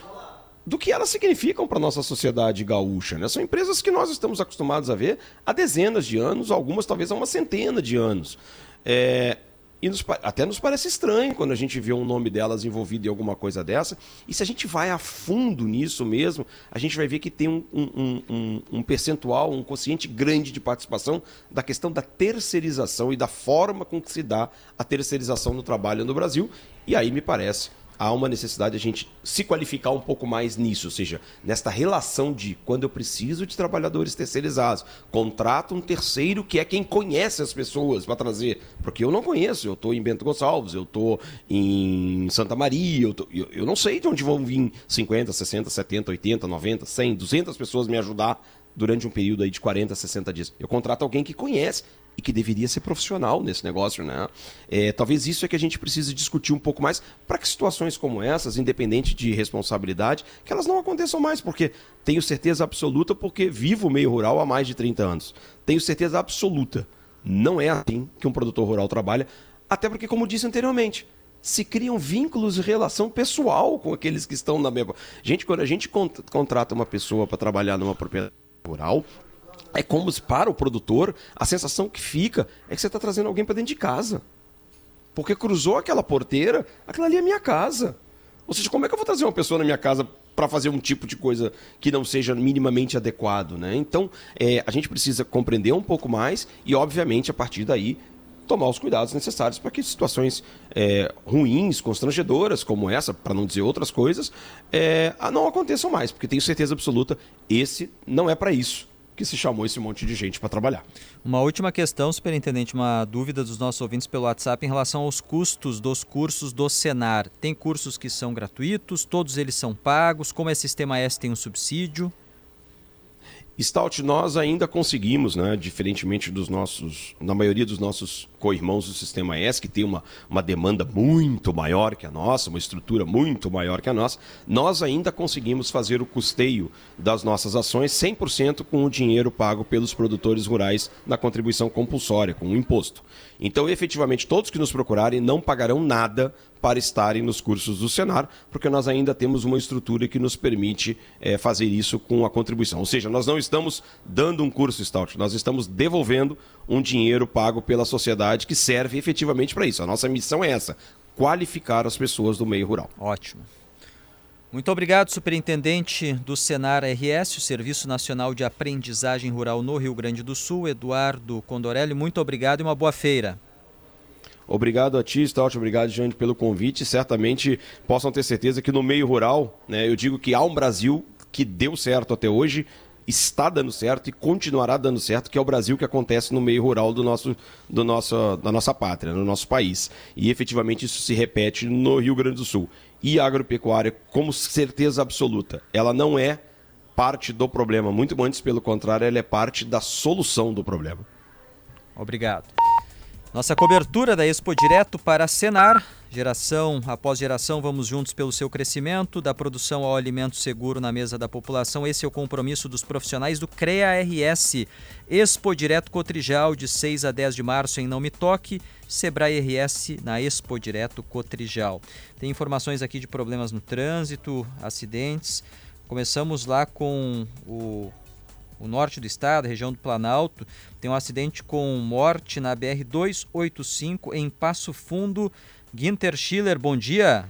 Speaker 5: do que elas significam para a nossa sociedade gaúcha. Né? São empresas que nós estamos acostumados a ver há dezenas de anos, algumas talvez há uma centena de anos. É, e nos, até nos parece estranho quando a gente vê um nome delas envolvido em alguma coisa dessa. E se a gente vai a fundo nisso mesmo, a gente vai ver que tem um, um, um, um percentual, um consciente grande de participação da questão da terceirização e da forma com que se dá a terceirização do trabalho no Brasil. E aí me parece há uma necessidade de a gente se qualificar um pouco mais nisso, ou seja, nesta relação de quando eu preciso de trabalhadores terceirizados, contrato um terceiro que é quem conhece as pessoas para trazer, porque eu não conheço, eu estou em Bento Gonçalves, eu estou em Santa Maria, eu, tô, eu, eu não sei de onde vão vir 50, 60, 70, 80, 90, 100, 200 pessoas me ajudar durante um período aí de 40, 60 dias. Eu contrato alguém que conhece e que deveria ser profissional nesse negócio, né? É, talvez isso é que a gente precise discutir um pouco mais para que situações como essas, independente de responsabilidade, que elas não aconteçam mais, porque tenho certeza absoluta, porque vivo o meio rural há mais de 30 anos. Tenho certeza absoluta. Não é assim que um produtor rural trabalha, até porque, como disse anteriormente, se criam vínculos de relação pessoal com aqueles que estão na mesma. Gente, quando a gente contrata uma pessoa para trabalhar numa propriedade rural, é como se, para o produtor, a sensação que fica é que você está trazendo alguém para dentro de casa. Porque cruzou aquela porteira, aquela ali é minha casa. Ou seja, como é que eu vou trazer uma pessoa na minha casa para fazer um tipo de coisa que não seja minimamente adequado, né? Então, é, a gente precisa compreender um pouco mais e, obviamente, a partir daí, tomar os cuidados necessários para que situações é, ruins, constrangedoras como essa, para não dizer outras coisas, é, não aconteçam mais, porque tenho certeza absoluta, esse não é para isso que se chamou esse monte de gente para trabalhar.
Speaker 2: Uma última questão, superintendente, uma dúvida dos nossos ouvintes pelo WhatsApp em relação aos custos dos cursos do Senar. Tem cursos que são gratuitos, todos eles são pagos, como é sistema S tem um subsídio?
Speaker 5: Stout, nós ainda conseguimos, né, diferentemente dos nossos, na maioria dos nossos co-irmãos do Sistema S, que tem uma, uma demanda muito maior que a nossa, uma estrutura muito maior que a nossa, nós ainda conseguimos fazer o custeio das nossas ações 100% com o dinheiro pago pelos produtores rurais na contribuição compulsória, com o imposto. Então, efetivamente, todos que nos procurarem não pagarão nada para estarem nos cursos do Senar, porque nós ainda temos uma estrutura que nos permite é, fazer isso com a contribuição. Ou seja, nós não estamos dando um curso Stout, nós estamos devolvendo um dinheiro pago pela sociedade que serve efetivamente para isso. A nossa missão é essa: qualificar as pessoas do meio rural.
Speaker 2: Ótimo. Muito obrigado, superintendente do Senar RS, o Serviço Nacional de Aprendizagem Rural no Rio Grande do Sul, Eduardo Condorelli. Muito obrigado e uma boa feira.
Speaker 5: Obrigado a ti, Stout, obrigado, Jane, pelo convite. Certamente possam ter certeza que no meio rural, né, eu digo que há um Brasil que deu certo até hoje, está dando certo e continuará dando certo, que é o Brasil que acontece no meio rural do nosso, do nosso, da nossa pátria, no nosso país. E efetivamente isso se repete no Rio Grande do Sul. E a agropecuária, como certeza absoluta, ela não é parte do problema, muito antes, pelo contrário, ela é parte da solução do problema.
Speaker 2: Obrigado. Nossa cobertura da Expo Direto para Senar. Geração após geração, vamos juntos pelo seu crescimento, da produção ao alimento seguro na mesa da população. Esse é o compromisso dos profissionais do CREA-RS. Expo Direto Cotrijal, de 6 a 10 de março em Não Me Toque. Sebrae RS na Expo Direto Cotrijal. Tem informações aqui de problemas no trânsito, acidentes. Começamos lá com o o norte do estado, região do Planalto, tem um acidente com morte na BR 285 em Passo Fundo. Ginter Schiller, bom dia.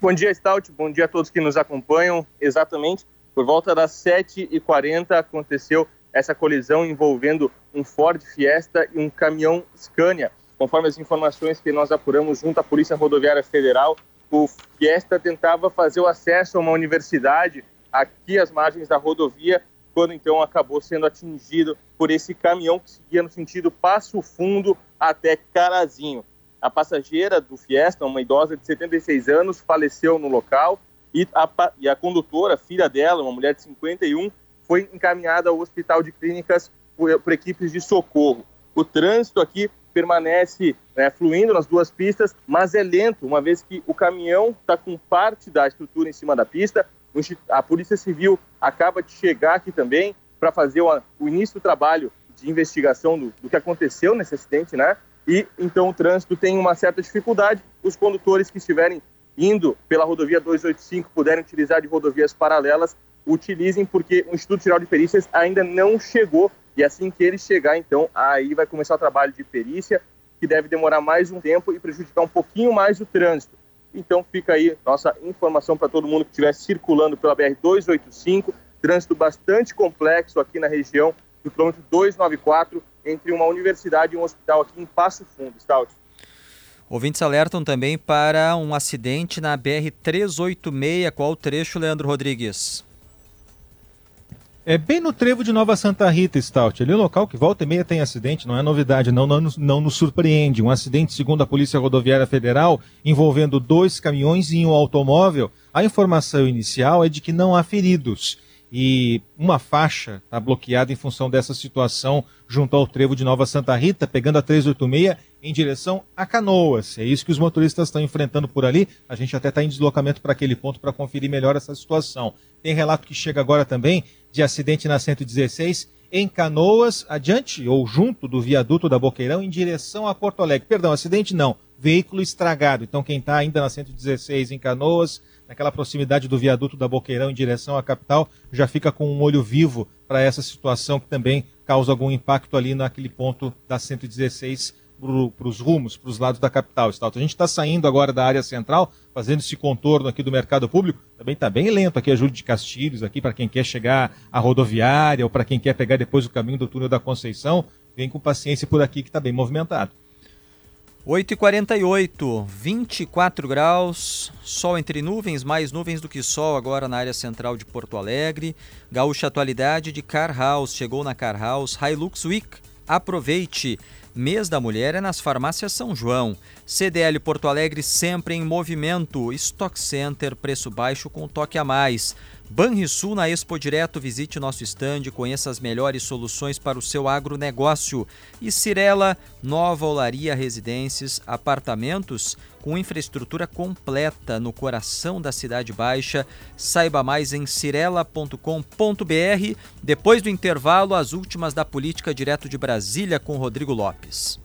Speaker 6: Bom dia, Stout. Bom dia a todos que nos acompanham. Exatamente, por volta das 7h40 aconteceu essa colisão envolvendo um Ford Fiesta e um caminhão Scania. Conforme as informações que nós apuramos junto à Polícia Rodoviária Federal, o Fiesta tentava fazer o acesso a uma universidade aqui às margens da rodovia quando então acabou sendo atingido por esse caminhão que seguia no sentido Passo Fundo até Carazinho. A passageira do Fiesta, uma idosa de 76 anos, faleceu no local e a, e a condutora, filha dela, uma mulher de 51, foi encaminhada ao Hospital de Clínicas por, por equipes de socorro. O trânsito aqui permanece né, fluindo nas duas pistas, mas é lento, uma vez que o caminhão está com parte da estrutura em cima da pista a Polícia Civil acaba de chegar aqui também para fazer o, o, início do trabalho de investigação do, do que aconteceu nesse acidente, né? E então o trânsito tem uma certa dificuldade. Os condutores que estiverem indo pela rodovia 285 puderem utilizar de rodovias paralelas, utilizem, porque o Instituto Geral de Perícias ainda não chegou. E assim que ele chegar, então, aí vai começar o trabalho de perícia, que deve demorar mais um tempo e prejudicar um pouquinho mais o trânsito. Então fica aí nossa informação para todo mundo que estiver circulando pela BR-285, trânsito bastante complexo aqui na região do quilômetro 294, entre uma universidade e um hospital aqui em Passo Fundo, Stout.
Speaker 2: Ouvintes alertam também para um acidente na BR-386. Qual o trecho, Leandro Rodrigues?
Speaker 4: É bem no trevo de Nova Santa Rita, Stout. Ali é um local que volta e meia tem acidente, não é novidade, não, não, não nos surpreende. Um acidente, segundo a Polícia Rodoviária Federal, envolvendo dois caminhões e um automóvel. A informação inicial é de que não há feridos e uma faixa está bloqueada em função dessa situação junto ao trevo de Nova Santa Rita, pegando a 386 em direção a Canoas. É isso que os motoristas estão enfrentando por ali. A gente até está em deslocamento para aquele ponto para conferir melhor essa situação. Tem relato que chega agora também de acidente na 116 em Canoas, adiante ou junto do viaduto da Boqueirão, em direção a Porto Alegre. Perdão, acidente não, veículo estragado. Então, quem está ainda na 116 em Canoas, naquela proximidade do viaduto da Boqueirão em direção à capital, já fica com um olho vivo para essa situação que também causa algum impacto ali naquele ponto da 116 para os rumos, para os lados da capital. A gente está saindo agora da área central, fazendo esse contorno aqui do mercado público. Também está bem lento aqui a Júlio de Castilhos, aqui para quem quer chegar à rodoviária ou para quem quer pegar depois o caminho do túnel da Conceição. Vem com paciência por aqui que está bem movimentado.
Speaker 2: 8h48, 24 graus, sol entre nuvens, mais nuvens do que sol agora na área central de Porto Alegre. Gaúcha Atualidade de Car House, chegou na Car House, Hilux Week. Aproveite! Mês da Mulher é nas farmácias São João. CDL Porto Alegre sempre em movimento. Stock Center, preço baixo com toque a mais. Banrisul na Expo Direto, visite nosso estande, conheça as melhores soluções para o seu agronegócio. E Cirela, nova olaria residências, apartamentos com infraestrutura completa no coração da Cidade Baixa. Saiba mais em cirela.com.br. Depois do intervalo, as últimas da política direto de Brasília com Rodrigo Lopes.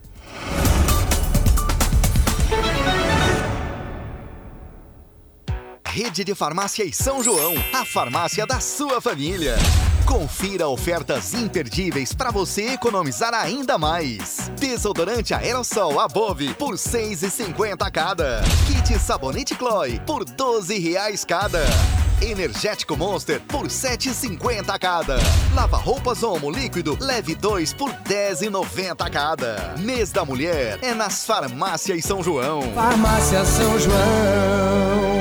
Speaker 7: Rede de Farmácias São João, a farmácia da sua família. Confira ofertas imperdíveis para você economizar ainda mais. Desodorante aerossol Above por R$ 6,50 cada. Kit sabonete Chloe por R$ 12,00 cada. Energético Monster por R$ 7,50 cada. Lava roupas Omo líquido leve 2 por R$ 10,90 cada. Mês da Mulher é nas farmácias São João.
Speaker 8: Farmácia São João.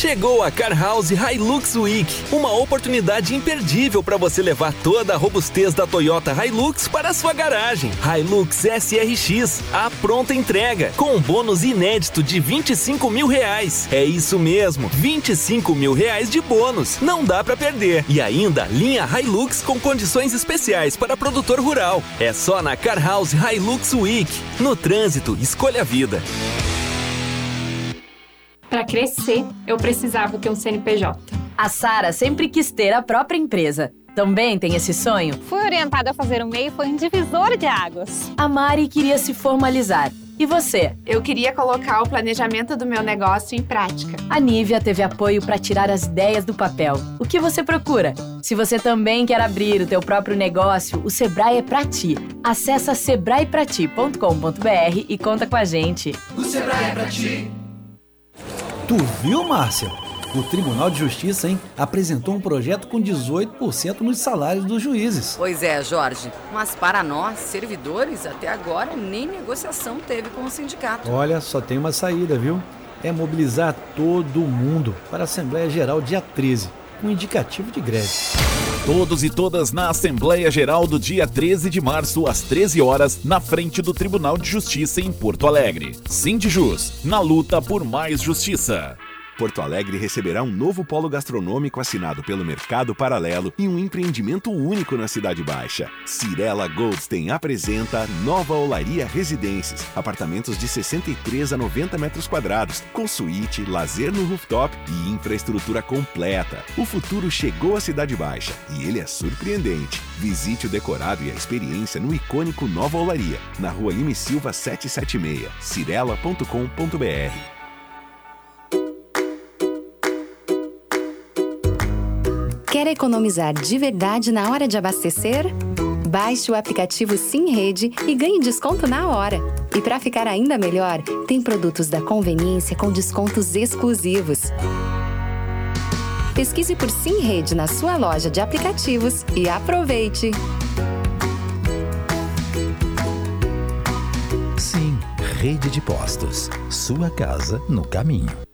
Speaker 9: Chegou a Car House Hilux Week, uma oportunidade imperdível para você levar toda a robustez da Toyota Hilux para sua garagem. Hilux SRX, a pronta entrega, com um bônus inédito de 25 mil reais. É isso mesmo, 25 mil reais de bônus. Não dá para perder. E ainda, linha Hilux com condições especiais para produtor rural. É só na Car House Hilux Week. No trânsito, escolha a vida.
Speaker 10: Para crescer, eu precisava ter um CNPJ.
Speaker 11: A Sara sempre quis ter a própria empresa. Também tem esse sonho?
Speaker 12: Fui orientada a fazer o MEI e foi um divisor de águas.
Speaker 11: A Mari queria se formalizar. E você?
Speaker 10: Eu queria colocar o planejamento do meu negócio em prática.
Speaker 11: A Nívia teve apoio para tirar as ideias do papel. O que você procura? Se você também quer abrir o teu próprio negócio, o Sebrae é para ti. Acesse sebraeprati.com.br e conta com a gente.
Speaker 13: O Sebrae é para ti.
Speaker 14: Tu viu, Márcia? O Tribunal de Justiça, hein, apresentou um projeto com 18% nos salários dos juízes.
Speaker 15: Pois é, Jorge. Mas para nós, servidores, até agora nem negociação teve com o sindicato.
Speaker 14: Olha, só tem uma saída, viu? É mobilizar todo mundo para a Assembleia Geral dia 13, com um indicativo de greve.
Speaker 16: Todos e todas na Assembleia Geral do dia 13 de março, às 13 horas, na frente do Tribunal de Justiça em Porto Alegre. Sindijus, na luta por mais justiça.
Speaker 17: Porto Alegre receberá um novo polo gastronômico assinado pelo Mercado Paralelo e um empreendimento único na Cidade Baixa. Cirela Goldstein apresenta Nova Olaria Residências, apartamentos de 63 a 90 metros quadrados, com suíte, lazer no rooftop e infraestrutura completa. O futuro chegou à Cidade Baixa e ele é surpreendente. Visite o decorado e a experiência no icônico Nova Olaria, na rua Lime Silva 776, cirela.com.br.
Speaker 18: Quer economizar de verdade na hora de abastecer? Baixe o aplicativo Sim Rede e ganhe desconto na hora. E para ficar ainda melhor, tem produtos da conveniência com descontos exclusivos. Pesquise por Sim Rede na sua loja de aplicativos e aproveite!
Speaker 8: Sim, Rede de Postos. Sua casa no caminho.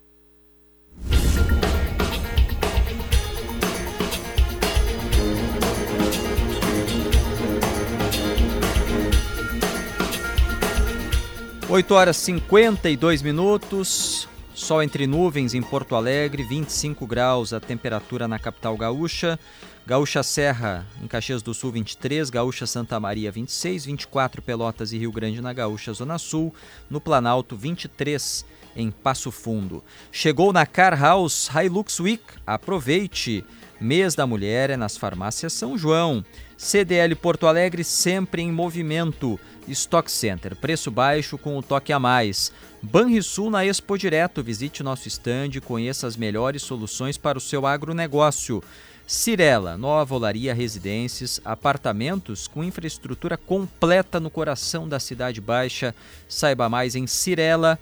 Speaker 2: Oito horas 52 minutos. Sol entre nuvens em Porto Alegre, 25 graus a temperatura na capital gaúcha. Gaúcha Serra, em Caxias do Sul, 23. Gaúcha Santa Maria, 26. 24 Pelotas e Rio Grande na Gaúcha Zona Sul. No Planalto, 23 em Passo Fundo. Chegou na Car House Hilux Week. Aproveite! Mês da Mulher é nas farmácias São João. CDL Porto Alegre sempre em movimento. Stock Center, preço baixo com o toque a mais. Banrisul na Expo Direto, visite nosso estande e conheça as melhores soluções para o seu agronegócio. Cirela, nova olaria residências, apartamentos com infraestrutura completa no coração da Cidade Baixa. Saiba mais em cirela.com.br.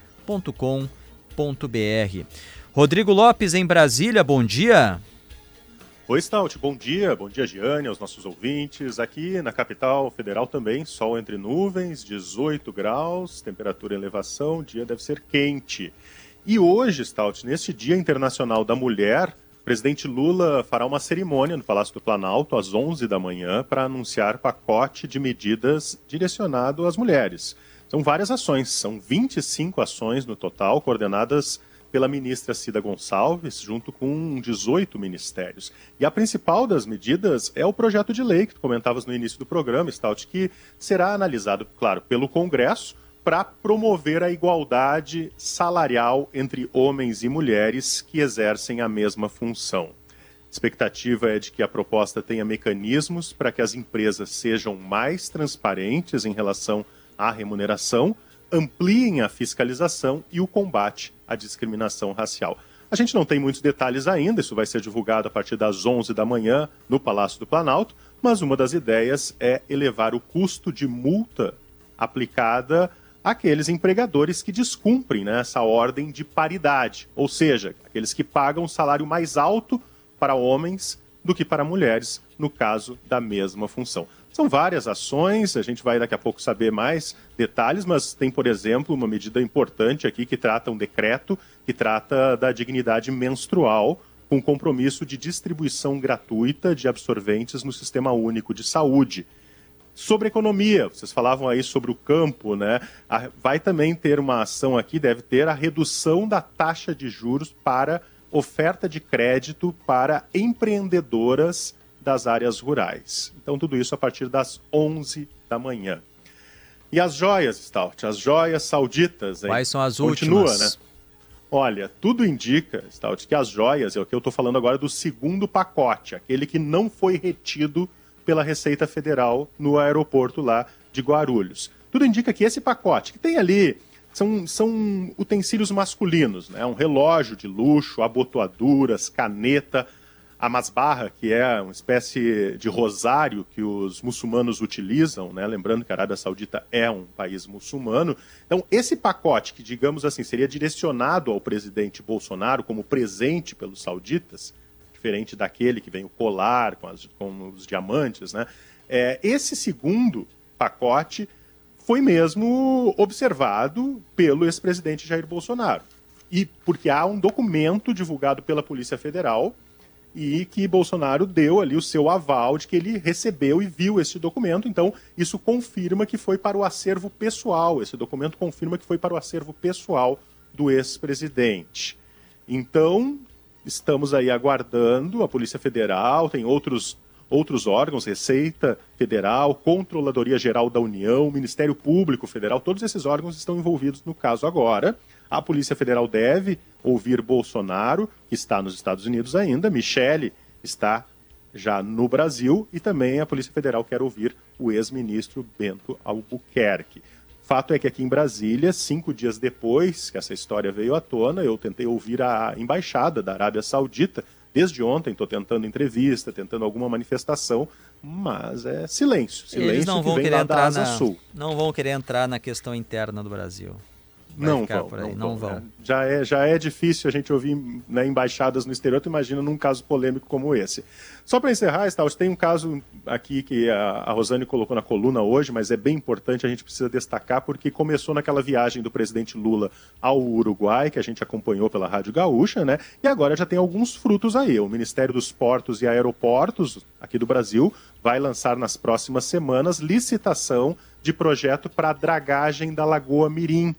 Speaker 2: Rodrigo Lopes em Brasília, bom dia.
Speaker 19: Oi, Stout, bom dia, bom dia, Giane, aos nossos ouvintes. Aqui na capital federal também, sol entre nuvens, 18 graus, temperatura em elevação, dia deve ser quente. E hoje, Stout, neste Dia Internacional da Mulher, o presidente Lula fará uma cerimônia no Palácio do Planalto às 11 da manhã para anunciar pacote de medidas direcionado às mulheres. São várias ações, são 25 ações no total, coordenadas pela ministra Cida Gonçalves, junto com 18 ministérios. E a principal das medidas é o projeto de lei que tu comentavas no início do programa, Stout, que será analisado, claro, pelo Congresso para promover a igualdade salarial entre homens e mulheres que exercem a mesma função. A expectativa é de que a proposta tenha mecanismos para que as empresas sejam mais transparentes em relação à remuneração ampliem a fiscalização e o combate à discriminação racial. A gente não tem muitos detalhes ainda, isso vai ser divulgado a partir das 11 da manhã no Palácio do Planalto, mas uma das ideias é elevar o custo de multa aplicada àqueles empregadores que descumprem né, essa ordem de paridade, ou seja, aqueles que pagam um salário mais alto para homens do que para mulheres, no caso da mesma função. São várias ações, a gente vai daqui a pouco saber mais detalhes, mas tem, por exemplo, uma medida importante aqui que trata um decreto que trata da dignidade menstrual, com compromisso de distribuição gratuita de absorventes no Sistema Único de Saúde. Sobre economia, vocês falavam aí sobre o campo, né? Vai também ter uma ação aqui, deve ter a redução da taxa de juros para oferta de crédito para empreendedoras das áreas rurais. Então, tudo isso a partir das 11 da manhã. E as joias, Stout, as joias sauditas. Hein?
Speaker 2: Quais são as
Speaker 19: Continua,
Speaker 2: últimas?
Speaker 19: né? Olha, tudo indica, Stout, que as joias, é o que eu estou falando agora do segundo pacote, aquele que não foi retido pela Receita Federal no aeroporto lá de Guarulhos. Tudo indica que esse pacote, que tem ali, são, são utensílios masculinos, né? Um relógio de luxo, abotoaduras, caneta, a masbarra, que é uma espécie de rosário que os muçulmanos utilizam, né? lembrando que a Arábia Saudita é um país muçulmano. Então, esse pacote, que digamos assim, seria direcionado ao presidente Bolsonaro como presente pelos sauditas, diferente daquele que vem o colar com, as, com os diamantes, né? É, esse segundo pacote foi mesmo observado pelo ex-presidente Jair Bolsonaro. E porque há um documento divulgado pela Polícia Federal e que Bolsonaro deu ali o seu aval de que ele recebeu e viu esse documento. Então, isso confirma que foi para o acervo pessoal. Esse documento confirma que foi para o acervo pessoal do ex-presidente. Então, estamos aí aguardando a Polícia Federal, tem outros outros órgãos, Receita Federal, Controladoria Geral da União, Ministério Público Federal, todos esses órgãos estão envolvidos no caso agora. A Polícia Federal deve ouvir Bolsonaro, que está nos Estados Unidos ainda, Michele está já no Brasil, e também a Polícia Federal quer ouvir o ex-ministro Bento Albuquerque. Fato é que aqui em Brasília, cinco dias depois que essa história veio à tona, eu tentei ouvir a embaixada da Arábia Saudita. Desde ontem estou tentando entrevista, tentando alguma manifestação, mas é silêncio. Silêncio
Speaker 2: Eles não
Speaker 19: que
Speaker 2: vão
Speaker 19: vem
Speaker 2: querer
Speaker 19: lá
Speaker 2: entrar
Speaker 19: da Asa
Speaker 2: na,
Speaker 19: Sul.
Speaker 2: não vão querer entrar na questão interna do Brasil.
Speaker 19: Não vão, não,
Speaker 2: não
Speaker 19: vão.
Speaker 2: vão.
Speaker 19: né? Já, é, já é difícil a gente ouvir né, embaixadas no exterior, tu imagina num caso polêmico como esse. Só para encerrar, Stout, tem um caso aqui que a, a Rosane colocou na coluna hoje, mas é bem importante, a gente precisa destacar, porque começou naquela viagem do presidente Lula ao Uruguai, que a gente acompanhou pela Rádio Gaúcha, né? E agora já tem alguns frutos aí. O Ministério dos Portos e Aeroportos, aqui do Brasil, vai lançar nas próximas semanas licitação de projeto para a dragagem da Lagoa Mirim,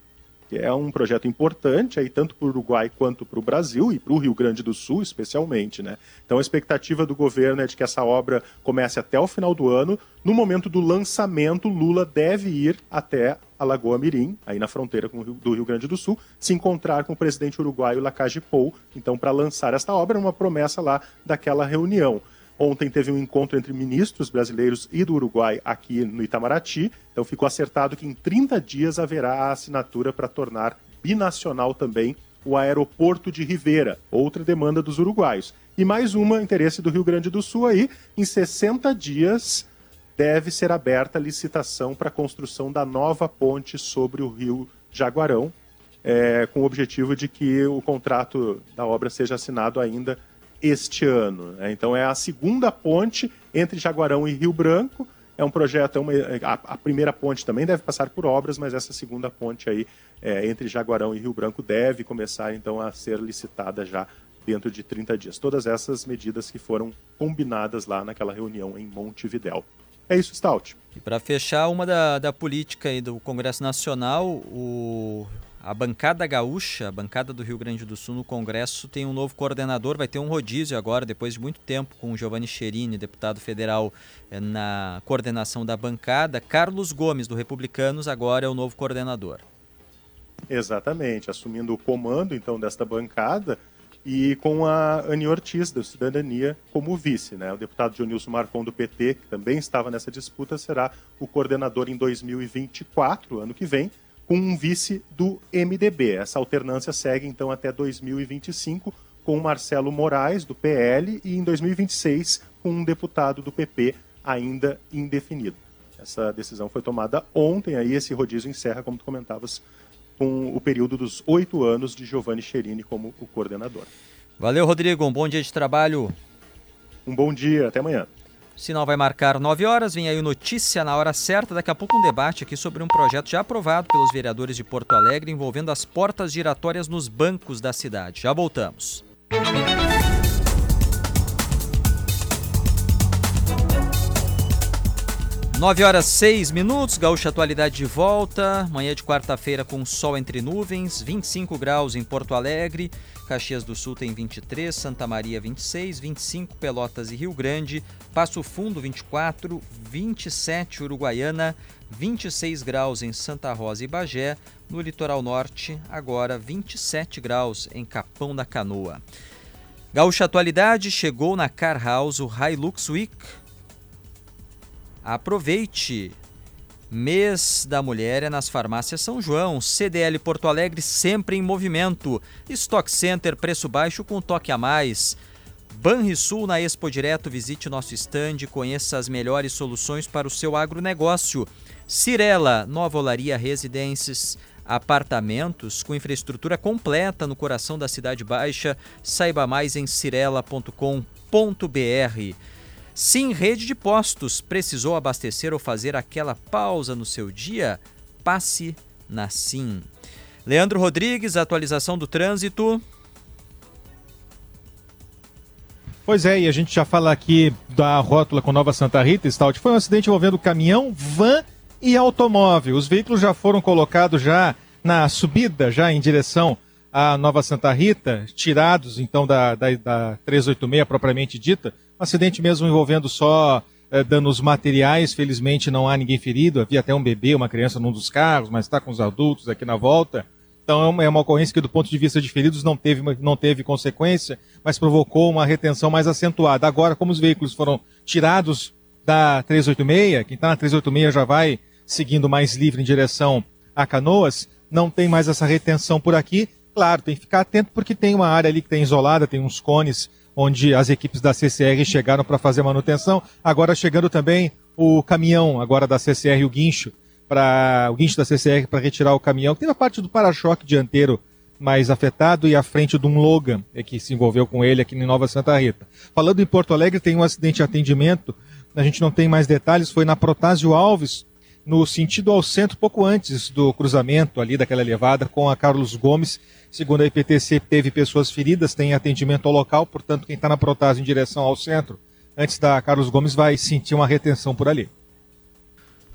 Speaker 19: que é um projeto importante aí tanto para o Uruguai quanto para o Brasil e para o Rio Grande do Sul especialmente, né? Então a expectativa do governo é de que essa obra comece até o final do ano. No momento do lançamento, Lula deve ir até a Lagoa Mirim, aí na fronteira com o Rio, do Rio Grande do Sul, se encontrar com o presidente uruguaio Lacage Pou, então para lançar esta obra, uma promessa lá daquela reunião. Ontem teve um encontro entre ministros brasileiros e do Uruguai aqui no Itamaraty. Então ficou acertado que em 30 dias haverá a assinatura para tornar binacional também o aeroporto de Rivera, outra demanda dos uruguaios. E mais uma interesse do Rio Grande do Sul aí, em 60 dias deve ser aberta a licitação para a construção da nova ponte sobre o Rio Jaguarão, é, com o objetivo de que o contrato da obra seja assinado ainda este ano. né? Então é a segunda ponte entre Jaguarão e Rio Branco. É um projeto, é uma, a, a primeira ponte também deve passar por obras, mas essa segunda ponte aí é, entre Jaguarão e Rio Branco deve começar então a ser licitada já dentro de 30 dias. Todas essas medidas que foram combinadas lá naquela reunião em Montevidéu. É isso, Stout.
Speaker 2: E para fechar, uma da, da política aí do Congresso Nacional, o, a bancada gaúcha, a bancada do Rio Grande do Sul no Congresso tem um novo coordenador, vai ter um rodízio agora, depois de muito tempo, com o Giovanni Cherini, deputado federal, eh, na coordenação da bancada. Carlos Gomes, do Republicanos, agora é o novo coordenador.
Speaker 19: Exatamente, assumindo o comando então desta bancada e com a Ani Ortiz, da Cidadania, como vice. Né? O deputado Dionilson Marcon, do PT, que também estava nessa disputa, será o coordenador em 2024, ano que vem. Com um vice do MDB. Essa alternância segue então até 2025 com Marcelo Moraes, do PL, e em 2026 com um deputado do PP ainda indefinido. Essa decisão foi tomada ontem, aí esse rodízio encerra, como tu comentavas, com o período dos oito anos de Giovanni Cherini como o coordenador.
Speaker 2: Valeu, Rodrigo. Um bom dia de trabalho.
Speaker 19: Um bom dia, até amanhã.
Speaker 2: O sinal vai marcar 9 horas, vem aí o Notícia na hora certa. Daqui a pouco um debate aqui sobre um projeto já aprovado pelos vereadores de Porto Alegre envolvendo as portas giratórias nos bancos da cidade. Já voltamos. 9 horas 6 minutos, Gaúcha Atualidade de volta. Manhã de quarta-feira com sol entre nuvens, 25 graus em Porto Alegre, Caxias do Sul tem 23, Santa Maria 26, 25 Pelotas e Rio Grande, Passo Fundo 24, 27 Uruguaiana, 26 graus em Santa Rosa e Bagé, no litoral norte, agora 27 graus em Capão da Canoa. Gaúcha Atualidade chegou na Car House o Hilux Week Aproveite! Mês da Mulher é nas farmácias São João, CDL Porto Alegre sempre em movimento. Stock Center, preço baixo com toque a mais. Banrisul na Expo Direto, visite nosso estande, conheça as melhores soluções para o seu agronegócio. Cirela, Nova Olaria Residências, apartamentos com infraestrutura completa no coração da Cidade Baixa. Saiba mais em cirela.com.br. Sim, rede de postos. Precisou abastecer ou fazer aquela pausa no seu dia? Passe na Sim. Leandro Rodrigues, atualização do trânsito.
Speaker 4: Pois é, e a gente já fala aqui da rótula com Nova Santa Rita, Stout. Foi um acidente envolvendo caminhão, van e automóvel. Os veículos já foram colocados já na subida, já em direção à Nova Santa Rita, tirados então da, da, da 386 propriamente dita. Um acidente mesmo envolvendo só é, danos materiais, felizmente não há ninguém ferido. Havia até um bebê, uma criança num dos carros, mas está com os adultos aqui na volta. Então é uma, é uma ocorrência que, do ponto de vista de feridos, não teve, não teve consequência, mas provocou uma retenção mais acentuada. Agora, como os veículos foram tirados da 386, quem está na 386 já vai seguindo mais livre em direção a Canoas, não tem mais essa retenção por aqui. Claro, tem que ficar atento porque tem uma área ali que está isolada, tem uns cones onde as equipes da CCR chegaram para fazer manutenção. Agora chegando também o caminhão agora da CCR, o guincho, para o guincho da CCR para retirar o caminhão. Teve a parte do para-choque dianteiro mais afetado e a frente de um Logan é que se envolveu com ele aqui em Nova Santa Rita. Falando em Porto Alegre, tem um acidente de atendimento, a gente não tem mais detalhes, foi na Protásio Alves, no sentido ao centro, pouco antes do cruzamento ali daquela elevada com a Carlos Gomes, Segundo a IPTC, teve pessoas feridas, tem atendimento ao local, portanto, quem está na Protásio em direção ao centro, antes da Carlos Gomes, vai sentir uma retenção por ali.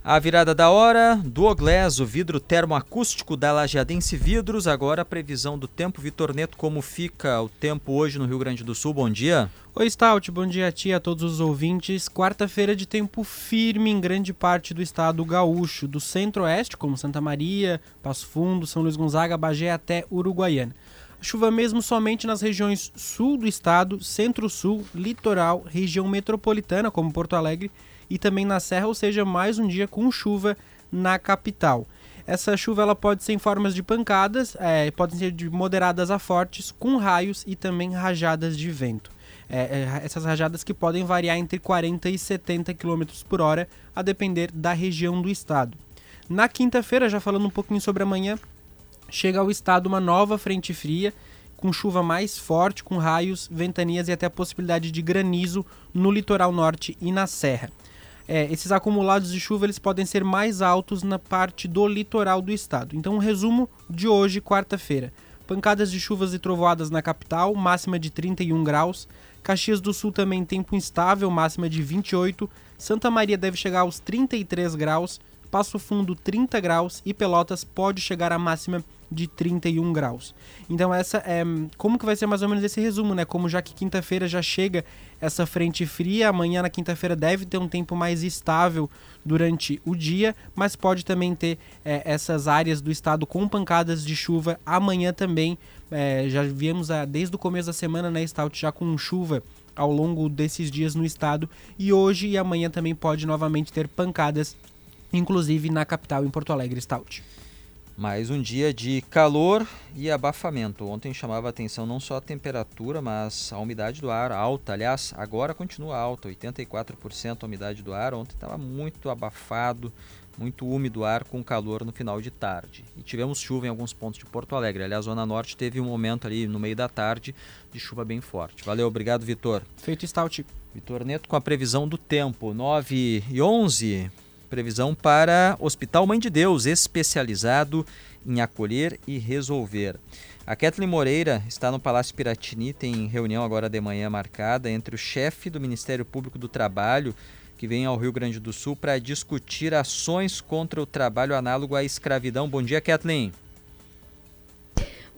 Speaker 2: A virada da hora, Duoglass, o vidro termoacústico da Lajeadense Vidros. Agora a previsão do tempo. Vitor Neto, como fica o tempo hoje no Rio Grande do Sul? Bom dia.
Speaker 13: Oi, Stout. Bom dia a ti a todos os ouvintes. Quarta-feira de tempo firme em grande parte do estado gaúcho, do centro-oeste, como Santa Maria, Passo Fundo, São Luís Gonzaga, Bagé até Uruguaiana. Chuva mesmo somente nas regiões sul do estado, centro-sul, litoral, região metropolitana, como Porto Alegre, e também na Serra, ou seja, mais um dia com chuva na capital. Essa chuva ela pode ser em formas de pancadas, é, podem ser de moderadas a fortes, com raios e também rajadas de vento. É, é, essas rajadas que podem variar entre 40 e 70 km por hora, a depender da região do estado. Na quinta-feira, já falando um pouquinho sobre amanhã, chega ao estado uma nova frente fria, com chuva mais forte, com raios, ventanias e até a possibilidade de granizo no litoral norte e na serra é, esses acumulados de chuva eles podem ser mais altos na parte do litoral do estado. Então, um resumo de hoje, quarta-feira. Pancadas de chuvas e trovoadas na capital, máxima de 31 graus. Caxias do Sul também tempo instável, máxima de 28. Santa Maria deve chegar aos 33 graus. Passo Fundo 30 graus e Pelotas pode chegar à máxima de 31 graus. Então essa é como que vai ser mais ou menos esse resumo, né? Como já que quinta-feira já chega essa frente fria, amanhã na quinta-feira deve ter um tempo mais estável durante o dia, mas pode também ter é, essas áreas do estado com pancadas de chuva amanhã também. É, já viemos a, desde o começo da semana, né, Stout já com chuva ao longo desses dias no estado e hoje e amanhã também pode novamente ter pancadas, inclusive na capital em Porto Alegre, Stout.
Speaker 2: Mais um dia de calor e abafamento. Ontem chamava a atenção não só a temperatura, mas a umidade do ar alta. Aliás, agora continua alta, 84% a umidade do ar. Ontem estava muito abafado, muito úmido o ar com calor no final de tarde. E tivemos chuva em alguns pontos de Porto Alegre. Aliás, a Zona Norte teve um momento ali no meio da tarde de chuva bem forte. Valeu, obrigado, Vitor.
Speaker 13: Feito Stout.
Speaker 2: Vitor Neto com a previsão do tempo, 9 e 11. Previsão para Hospital Mãe de Deus, especializado em acolher e resolver. A Kathleen Moreira está no Palácio Piratini, tem reunião agora de manhã marcada entre o chefe do Ministério Público do Trabalho, que vem ao Rio Grande do Sul para discutir ações contra o trabalho análogo à escravidão. Bom dia, Kathleen.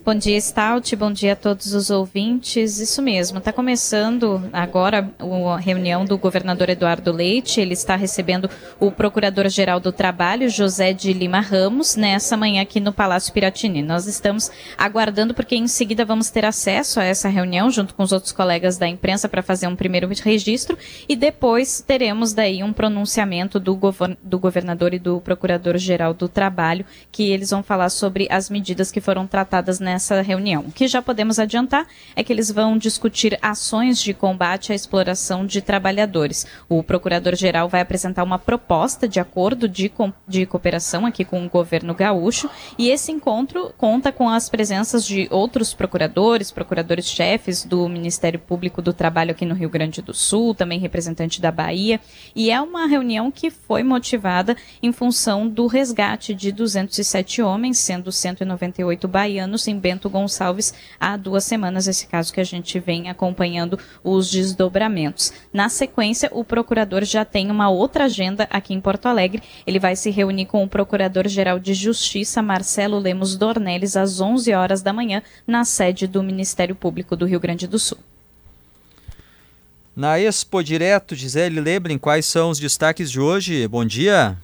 Speaker 20: Bom dia, Stout. Bom dia a todos os ouvintes. Isso mesmo, está começando agora a reunião do governador Eduardo Leite. Ele está recebendo o procurador-geral do Trabalho, José de Lima Ramos, nessa manhã aqui no Palácio Piratini. Nós estamos aguardando porque em seguida vamos ter acesso a essa reunião junto com os outros colegas da imprensa para fazer um primeiro registro e depois teremos daí um pronunciamento do, govern do governador e do procurador-geral do Trabalho que eles vão falar sobre as medidas que foram tratadas nessa nessa reunião. O que já podemos adiantar é que eles vão discutir ações de combate à exploração de trabalhadores. O procurador-geral vai apresentar uma proposta de acordo de, co de cooperação aqui com o governo gaúcho e esse encontro conta com as presenças de outros procuradores, procuradores-chefes do Ministério Público do Trabalho aqui no Rio Grande do Sul, também representante da Bahia, e é uma reunião que foi motivada em função do resgate de 207 homens, sendo 198 baianos em Bento Gonçalves há duas semanas, esse caso que a gente vem acompanhando os desdobramentos. Na sequência, o procurador já tem uma outra agenda aqui em Porto Alegre. Ele vai se reunir com o Procurador-Geral de Justiça, Marcelo Lemos Dornelles, às 11 horas da manhã, na sede do Ministério Público do Rio Grande do Sul.
Speaker 2: Na Expo Direto, Gisele Lebrin, quais são os destaques de hoje? Bom dia.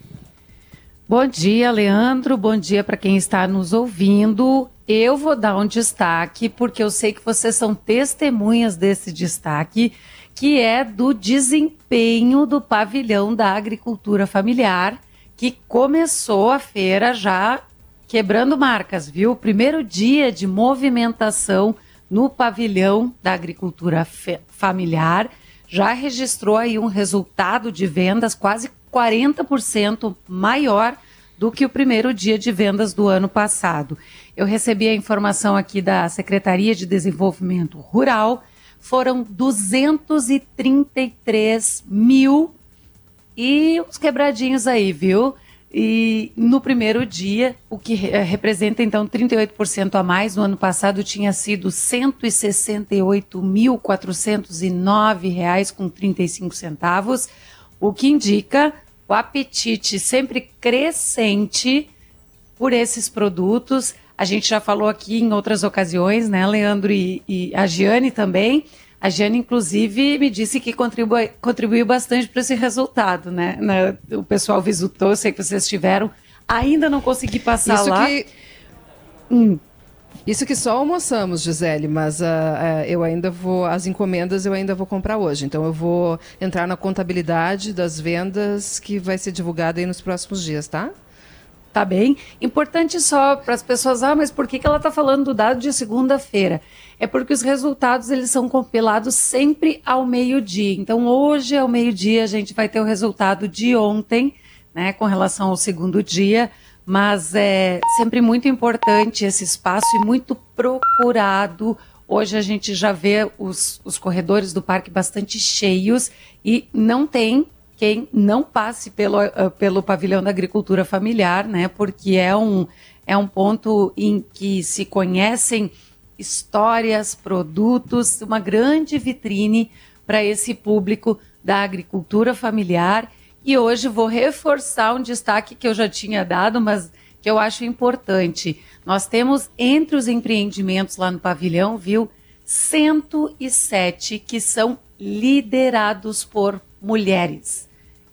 Speaker 21: Bom dia, Leandro. Bom dia para quem está nos ouvindo. Eu vou dar um destaque, porque eu sei que vocês são testemunhas desse destaque, que é do desempenho do pavilhão da agricultura familiar, que começou a feira já quebrando marcas, viu? Primeiro dia de movimentação no pavilhão da agricultura familiar já registrou aí um resultado de vendas quase 40% maior do que o primeiro dia de vendas do ano passado. Eu recebi a informação aqui da Secretaria de Desenvolvimento Rural, foram 233 mil e uns quebradinhos aí, viu? E no primeiro dia, o que representa então 38% a mais, no ano passado tinha sido R$ 168.409,35 com 35 centavos, o que indica o apetite sempre crescente por esses produtos. A gente já falou aqui em outras ocasiões, né, Leandro e, e a Giane também. A Giane, inclusive, me disse que contribui, contribuiu bastante para esse resultado, né? O pessoal visitou, sei que vocês tiveram. Ainda não consegui passar
Speaker 3: Isso
Speaker 21: lá.
Speaker 3: Que... Hum. Isso que só almoçamos, Gisele, mas uh, uh, eu ainda vou. As encomendas eu ainda vou comprar hoje. Então eu vou entrar na contabilidade das vendas que vai ser divulgada aí nos próximos dias, tá?
Speaker 21: Tá bem. Importante só para as pessoas, ah, mas por que, que ela está falando do dado de segunda-feira? É porque os resultados eles são compilados sempre ao meio-dia. Então hoje ao meio-dia a gente vai ter o resultado de ontem, né, com relação ao segundo dia mas é sempre muito importante esse espaço e muito procurado. Hoje a gente já vê os, os corredores do parque bastante cheios e não tem quem não passe pelo, uh, pelo pavilhão da agricultura familiar, né? Porque é um, é um ponto em que se conhecem histórias, produtos, uma grande vitrine para esse público da agricultura familiar e hoje vou reforçar um destaque que eu já tinha dado, mas que eu acho importante. Nós temos entre os empreendimentos lá no pavilhão, viu, 107 que são liderados por mulheres.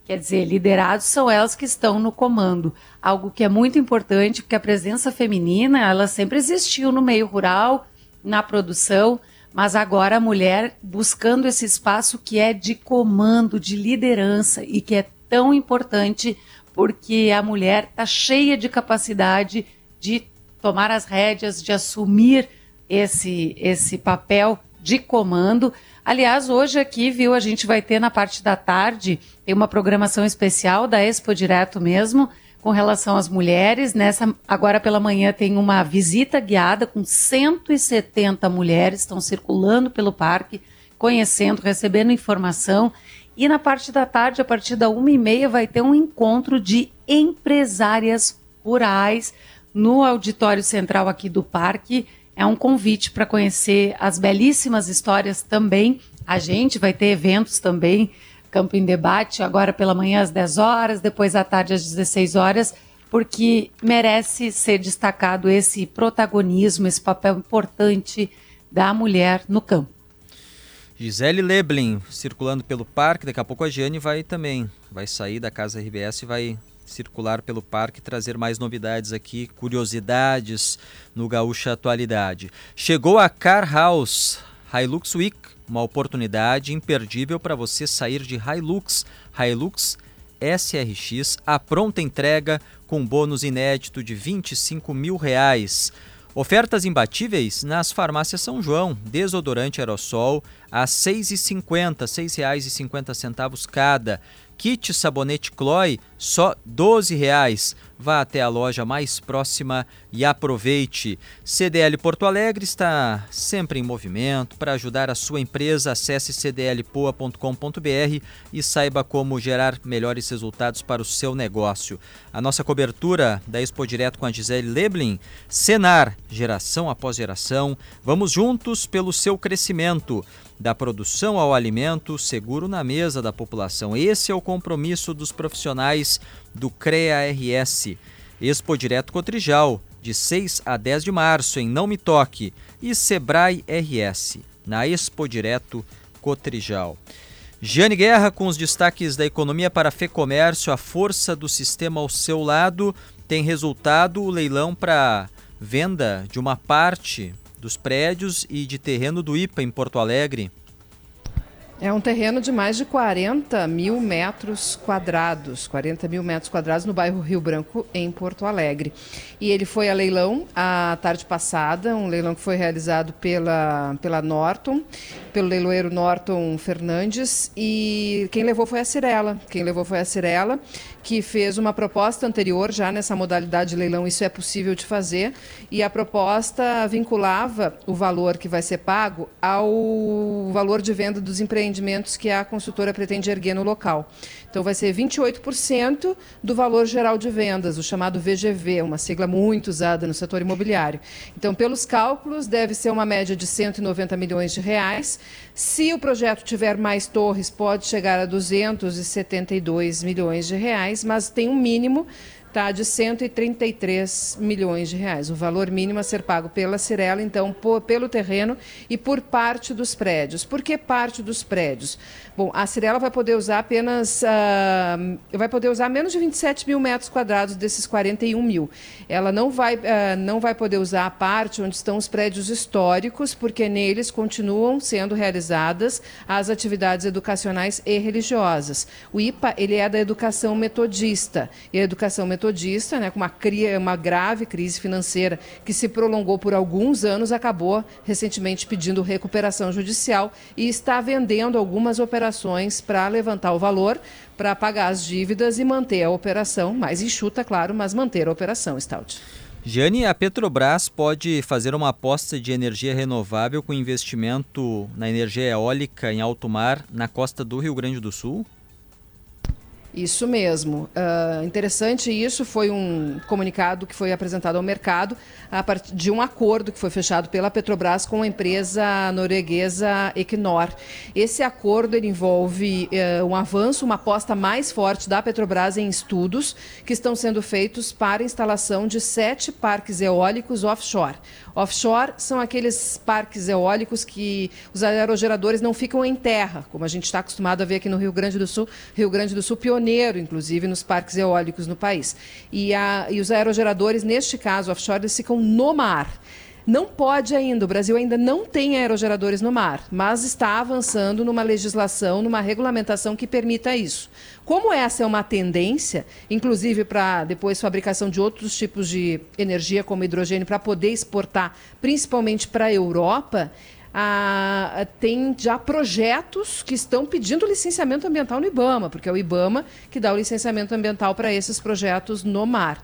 Speaker 21: Quer dizer, liderados são elas que estão no comando. Algo que é muito importante, porque a presença feminina, ela sempre existiu no meio rural, na produção, mas agora a mulher buscando esse espaço que é de comando, de liderança e que é tão importante porque a mulher está cheia de capacidade de tomar as rédeas, de assumir esse, esse papel de comando. Aliás, hoje aqui, viu, a gente vai ter na parte da tarde, tem uma programação especial da Expo Direto mesmo, com relação às mulheres. Nessa agora pela manhã tem uma visita guiada com 170 mulheres estão circulando pelo parque, conhecendo, recebendo informação. E na parte da tarde, a partir da uma e meia, vai ter um encontro de empresárias rurais no auditório central aqui do parque. É um convite para conhecer as belíssimas histórias também. A gente vai ter eventos também Campo em Debate, agora pela manhã às 10 horas, depois à tarde às 16 horas, porque merece ser destacado esse protagonismo, esse papel importante da mulher no campo.
Speaker 2: Gisele Leblin circulando pelo parque, daqui a pouco a Giane vai também, vai sair da Casa RBS e vai circular pelo parque, trazer mais novidades aqui, curiosidades no Gaúcha Atualidade. Chegou a Car House Hilux Week, uma oportunidade imperdível para você sair de Hilux, Hilux SRX, a pronta entrega com bônus inédito de 25 mil reais. Ofertas imbatíveis nas farmácias São João. Desodorante aerossol a R$ 6,50, R$ 6,50 cada. Kit sabonete Chloe, só R$ 12,00. Vá até a loja mais próxima e aproveite. CDL Porto Alegre está sempre em movimento. Para ajudar a sua empresa, acesse cdlpoa.com.br e saiba como gerar melhores resultados para o seu negócio. A nossa cobertura da Expo Direto com a Gisele Leblin, Senar, geração após geração. Vamos juntos pelo seu crescimento da produção ao alimento seguro na mesa da população. Esse é o compromisso dos profissionais do CREA-RS. Expo Direto Cotrijal, de 6 a 10 de março, em Não Me Toque, e Sebrae RS, na Expo Direto Cotrijal. Giane Guerra com os destaques da economia para Fê Comércio, a força do sistema ao seu lado, tem resultado o leilão para venda de uma parte dos prédios e de terreno do IPA em Porto Alegre.
Speaker 3: É um terreno de mais de 40 mil metros quadrados, 40 mil metros quadrados no bairro Rio Branco, em Porto Alegre. E ele foi a leilão a tarde passada, um leilão que foi realizado pela, pela Norton, pelo leiloeiro Norton Fernandes, e quem levou foi a Cirela. Quem levou foi a Cirela, que fez uma proposta anterior já nessa modalidade de leilão, isso é possível de fazer, e a proposta vinculava o valor que vai ser pago ao valor de venda dos empreendimentos que a consultora pretende erguer no local. Então vai ser 28% do valor geral de vendas, o chamado VGV, uma sigla muito usada no setor imobiliário. Então, pelos cálculos, deve ser uma média de 190 milhões de reais. Se o projeto tiver mais torres, pode chegar a 272 milhões de reais, mas tem um mínimo tá, de 133 milhões de reais. O valor mínimo a ser pago pela Cirela, então, por, pelo terreno e por parte dos prédios. Por que parte dos prédios? Bom, a Cirela vai poder usar apenas, uh, vai poder usar menos de 27 mil metros quadrados desses 41 mil. Ela não vai, uh, não vai poder usar a parte onde estão os prédios históricos, porque neles continuam sendo realizadas as atividades educacionais e religiosas. O IPA, ele é da educação metodista. E a educação metodista, né, com uma, uma grave crise financeira que se prolongou por alguns anos, acabou recentemente pedindo recuperação judicial e está vendendo algumas operações operações para levantar o valor, para pagar as dívidas e manter a operação, mais enxuta, claro, mas manter a operação, Stout.
Speaker 2: Jane, a Petrobras pode fazer uma aposta de energia renovável com investimento na energia eólica em alto mar na costa do Rio Grande do Sul?
Speaker 3: Isso mesmo. Uh, interessante isso, foi um comunicado que foi apresentado ao mercado a partir de um acordo que foi fechado pela Petrobras com a empresa norueguesa Equinor. Esse acordo envolve uh, um avanço, uma aposta mais forte da Petrobras em estudos que estão sendo feitos para a instalação de sete parques eólicos offshore. Offshore são aqueles parques eólicos que os aerogeradores não ficam em terra, como a gente está acostumado a ver aqui no Rio Grande do Sul. Rio Grande do Sul pioneiro, inclusive, nos parques eólicos no país. E, a, e os aerogeradores, neste caso, offshore, eles ficam no mar. Não pode ainda, o Brasil ainda não tem aerogeradores no mar, mas está avançando numa legislação, numa regulamentação que permita isso. Como essa é uma tendência, inclusive para depois fabricação de outros tipos de energia, como hidrogênio, para poder exportar, principalmente para a Europa, tem já projetos que estão pedindo licenciamento ambiental no IBAMA, porque é o IBAMA que dá o licenciamento ambiental para esses projetos no mar.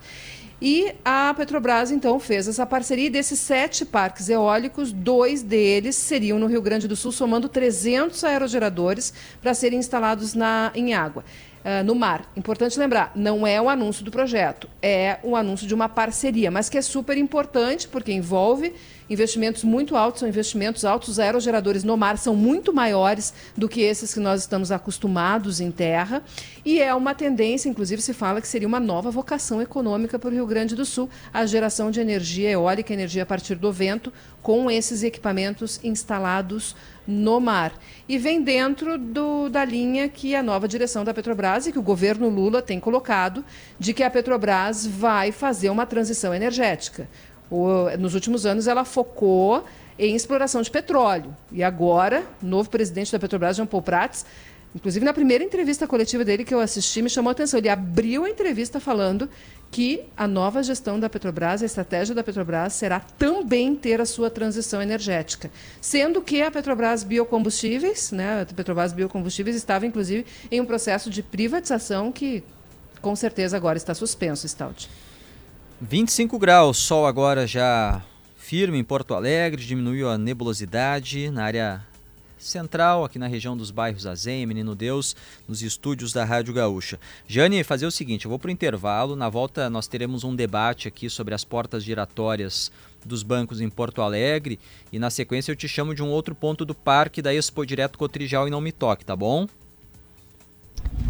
Speaker 3: E a Petrobras, então, fez essa parceria. E desses sete parques eólicos, dois deles seriam no Rio Grande do Sul, somando 300 aerogeradores para serem instalados na, em água. Uh, no mar. Importante lembrar, não é o anúncio do projeto, é o anúncio de uma parceria, mas que é super importante porque envolve investimentos muito altos, são investimentos altos. Os aerogeradores no mar são muito maiores do que esses que nós estamos acostumados em terra. E é uma tendência, inclusive se fala que seria uma nova vocação econômica para o Rio Grande do Sul, a geração de energia eólica, energia a partir do vento, com esses equipamentos instalados no mar. E vem dentro do, da linha que a nova direção da Petrobras e que o governo Lula tem colocado, de que a Petrobras vai fazer uma transição energética. O, nos últimos anos, ela focou em exploração de petróleo. E agora, novo presidente da Petrobras, Jean Paul Prats, inclusive na primeira entrevista coletiva dele que eu assisti, me chamou a atenção. Ele abriu a entrevista falando que a nova gestão da Petrobras, a estratégia da Petrobras, será também ter a sua transição energética. Sendo que a Petrobras Biocombustíveis, né, a Petrobras Biocombustíveis estava, inclusive, em um processo de privatização que, com certeza, agora está suspenso, Stout.
Speaker 2: 25 graus, sol agora já firme em Porto Alegre, diminuiu a nebulosidade na área central, aqui na região dos bairros Azenha, Menino Deus, nos estúdios da Rádio Gaúcha. Jane, fazer o seguinte, eu vou para o intervalo, na volta nós teremos um debate aqui sobre as portas giratórias dos bancos em Porto Alegre e na sequência eu te chamo de um outro ponto do parque da Expo Direto Cotrijal e não me toque, tá bom?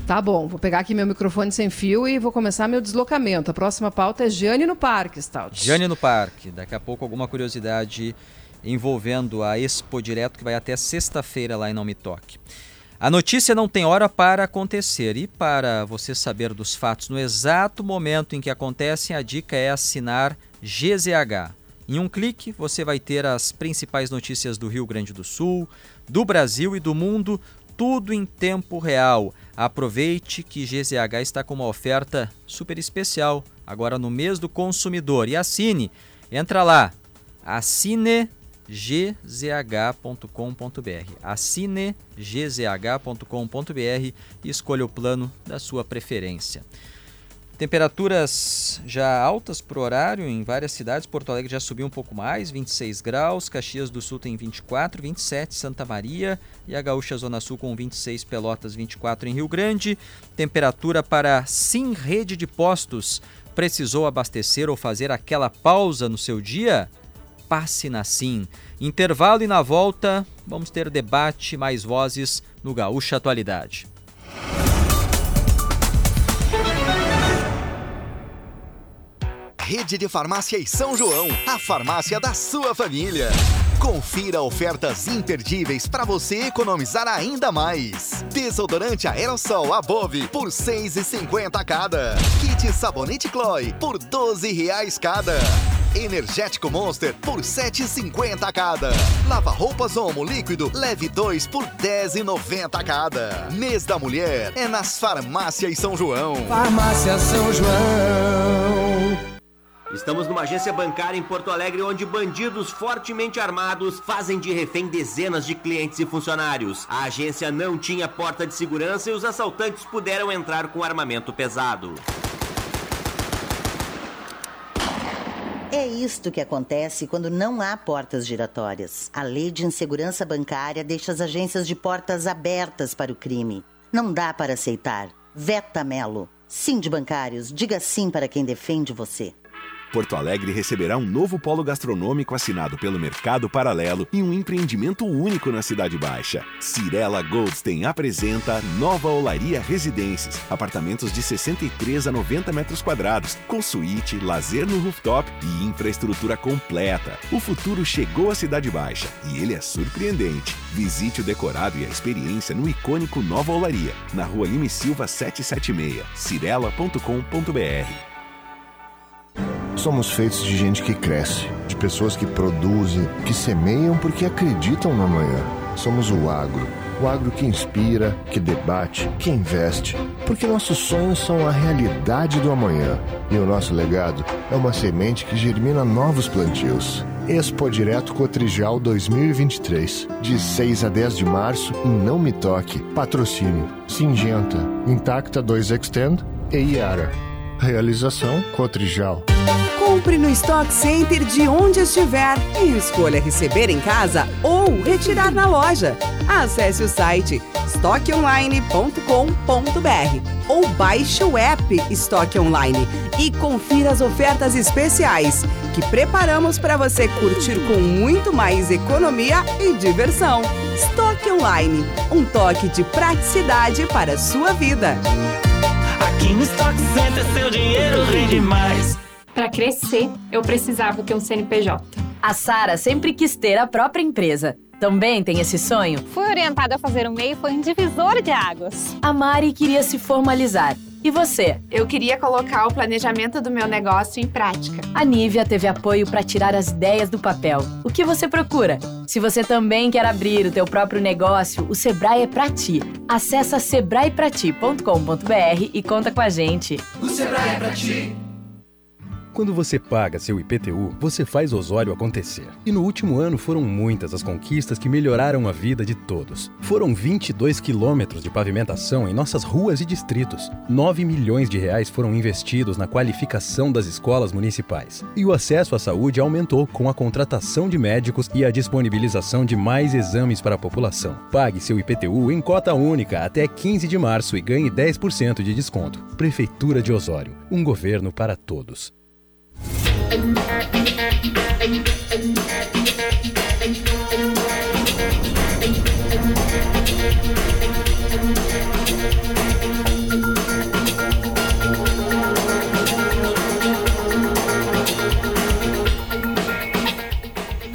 Speaker 3: Tá bom, vou pegar aqui meu microfone sem fio e vou começar meu deslocamento. A próxima pauta é Jane no Parque, Stout.
Speaker 2: Jane no Parque. Daqui a pouco alguma curiosidade envolvendo a Expo Direto que vai até sexta-feira lá em Não Me Toque. A notícia não tem hora para acontecer e para você saber dos fatos no exato momento em que acontecem, a dica é assinar GZH. Em um clique, você vai ter as principais notícias do Rio Grande do Sul, do Brasil e do mundo tudo em tempo real. Aproveite que GZH está com uma oferta super especial agora no mês do consumidor e assine. Entra lá, assine gzh.com.br. Assine gzh.com.br e escolha o plano da sua preferência. Temperaturas já altas para o horário em várias cidades. Porto Alegre já subiu um pouco mais, 26 graus. Caxias do Sul tem 24, 27 Santa Maria e a Gaúcha Zona Sul com 26 Pelotas, 24 em Rio Grande. Temperatura para Sim Rede de Postos. Precisou abastecer ou fazer aquela pausa no seu dia? Passe na Sim. Intervalo e na volta vamos ter debate, mais vozes no Gaúcha Atualidade.
Speaker 7: Rede de Farmácias São João, a farmácia da sua família. Confira ofertas imperdíveis para você economizar ainda mais. Desodorante aerossol Above por R$ 6,50 cada. Kit sabonete Chloe por 12 reais cada. Energético Monster por R$ 7,50 cada. Lava roupas Omo líquido leve 2 por R$ 10,90 cada. Mês da Mulher é nas Farmácias São João.
Speaker 22: Farmácia São João.
Speaker 23: Estamos numa agência bancária em Porto Alegre onde bandidos fortemente armados fazem de refém dezenas de clientes e funcionários. A agência não tinha porta de segurança e os assaltantes puderam entrar com armamento pesado.
Speaker 24: É isto que acontece quando não há portas giratórias. A lei de insegurança bancária deixa as agências de portas abertas para o crime. Não dá para aceitar. Veta Melo. Sim de bancários, diga sim para quem defende você.
Speaker 17: Porto Alegre receberá um novo polo gastronômico assinado pelo Mercado Paralelo e um empreendimento único na Cidade Baixa. Cirela Goldstein apresenta Nova Olaria Residências, apartamentos de 63 a 90 metros quadrados, com suíte, lazer no rooftop e infraestrutura completa. O futuro chegou à Cidade Baixa e ele é surpreendente. Visite o decorado e a experiência no icônico Nova Olaria, na rua Lime Silva 776, cirela.com.br.
Speaker 25: Somos feitos de gente que cresce, de pessoas que produzem, que semeiam porque acreditam no amanhã. Somos o agro. O agro que inspira, que debate, que investe. Porque nossos sonhos são a realidade do amanhã. E o nosso legado é uma semente que germina novos plantios. Expo Direto Cotrijal 2023. De 6 a 10 de março em Não Me Toque. Patrocínio. Singenta. Intacta 2 Extend e Iara. Realização Cotrijal.
Speaker 26: Compre no Stock Center de onde estiver e escolha receber em casa ou retirar na loja. Acesse o site estoqueonline.com.br ou baixe o app Estoque Online e confira as ofertas especiais que preparamos para você curtir com muito mais economia e diversão. Estoque Online, um toque de praticidade para a sua vida.
Speaker 27: Aqui no Stock Center seu dinheiro rende mais.
Speaker 10: Para crescer, eu precisava ter um CNPJ.
Speaker 11: A Sara sempre quis ter a própria empresa. Também tem esse sonho?
Speaker 12: Fui orientada a fazer o MEI foi um divisor de águas.
Speaker 11: A Mari queria se formalizar. E você?
Speaker 10: Eu queria colocar o planejamento do meu negócio em prática.
Speaker 11: A Nívia teve apoio para tirar as ideias do papel. O que você procura? Se você também quer abrir o teu próprio negócio, o Sebrae é para ti. Acesse sebraeprati.com.br e conta com a gente.
Speaker 22: O Sebrae é para ti.
Speaker 28: Quando você paga seu IPTU, você faz Osório acontecer. E no último ano foram muitas as conquistas que melhoraram a vida de todos. Foram 22 quilômetros de pavimentação em nossas ruas e distritos. 9 milhões de reais foram investidos na qualificação das escolas municipais. E o acesso à saúde aumentou com a contratação de médicos e a disponibilização de mais exames para a população. Pague seu IPTU em cota única até 15 de março e ganhe 10% de desconto. Prefeitura de Osório. Um governo para todos.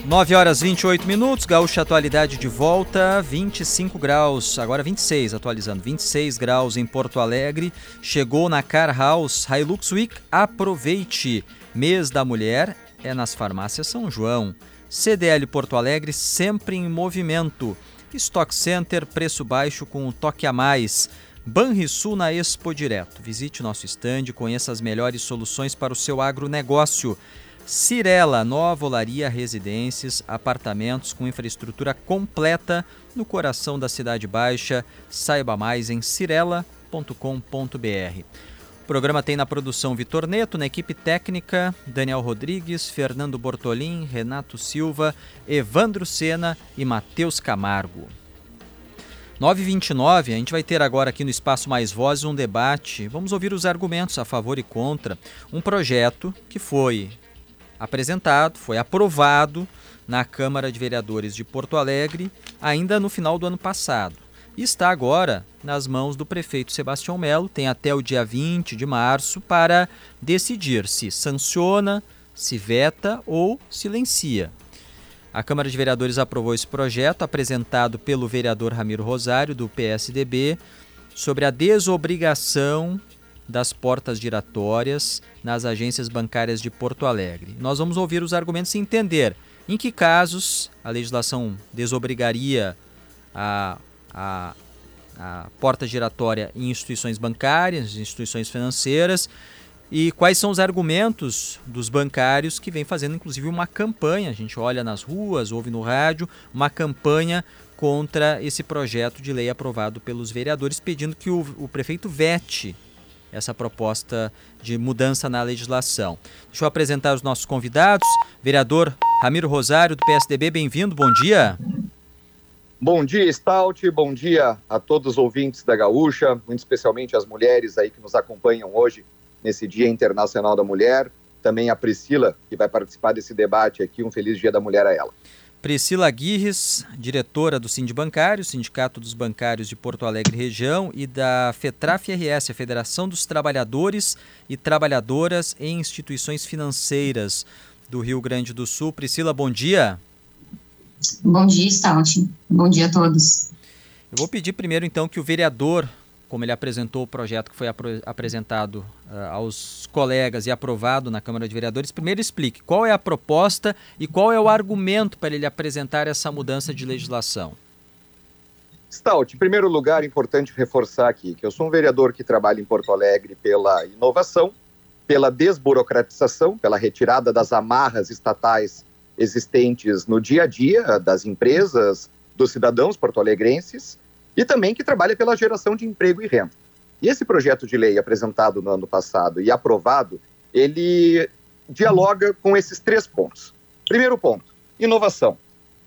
Speaker 2: Nove horas 28 minutos, Gaúcha Atualidade de volta, 25 graus, agora 26, atualizando, 26 graus em Porto Alegre. Chegou na Car House Hilux Week, aproveite! Mês da Mulher é nas farmácias São João. CDL Porto Alegre sempre em movimento. Stock Center, preço baixo com um toque a mais. Banrisul na Expo Direto. Visite nosso estande conheça as melhores soluções para o seu agronegócio. Cirela, nova olaria residências, apartamentos com infraestrutura completa no coração da Cidade Baixa. Saiba mais em cirela.com.br. O programa tem na produção Vitor Neto, na equipe técnica Daniel Rodrigues, Fernando Bortolim, Renato Silva, Evandro Sena e Matheus Camargo. 9h29, a gente vai ter agora aqui no Espaço Mais Vozes um debate. Vamos ouvir os argumentos a favor e contra um projeto que foi apresentado, foi aprovado na Câmara de Vereadores de Porto Alegre ainda no final do ano passado está agora nas mãos do prefeito Sebastião Melo. Tem até o dia 20 de março para decidir se sanciona, se veta ou silencia. A Câmara de Vereadores aprovou esse projeto apresentado pelo vereador Ramiro Rosário, do PSDB, sobre a desobrigação das portas giratórias nas agências bancárias de Porto Alegre. Nós vamos ouvir os argumentos e entender em que casos a legislação desobrigaria a a, a porta giratória em instituições bancárias, instituições financeiras, e quais são os argumentos dos bancários que vêm fazendo inclusive uma campanha, a gente olha nas ruas, ouve no rádio, uma campanha contra esse projeto de lei aprovado pelos vereadores, pedindo que o, o prefeito vete essa proposta de mudança na legislação. Deixa eu apresentar os nossos convidados. Vereador Ramiro Rosário, do PSDB, bem-vindo, bom dia.
Speaker 29: Bom dia, Stout. Bom dia a todos os ouvintes da Gaúcha, muito especialmente as mulheres aí que nos acompanham hoje nesse Dia Internacional da Mulher. Também a Priscila, que vai participar desse debate aqui. Um feliz Dia da Mulher a ela.
Speaker 2: Priscila Aguirres, diretora do Sind Bancário, Sindicato dos Bancários de Porto Alegre Região, e da FETRAF-RS, a Federação dos Trabalhadores e Trabalhadoras em Instituições Financeiras do Rio Grande do Sul. Priscila, bom dia.
Speaker 30: Bom dia, Stout. Bom dia a todos.
Speaker 2: Eu vou pedir primeiro, então, que o vereador como ele apresentou o projeto que foi apresentado uh, aos colegas e aprovado na Câmara de Vereadores, primeiro explique qual é a proposta e qual é o argumento para ele apresentar essa mudança de legislação.
Speaker 29: Stout, em primeiro lugar, é importante reforçar aqui que eu sou um vereador que trabalha em Porto Alegre pela inovação, pela desburocratização, pela retirada das amarras estatais existentes no dia a dia das empresas, dos cidadãos porto-alegrenses e também que trabalha pela geração de emprego e renda. E esse projeto de lei apresentado no ano passado e aprovado, ele dialoga com esses três pontos. Primeiro ponto, inovação.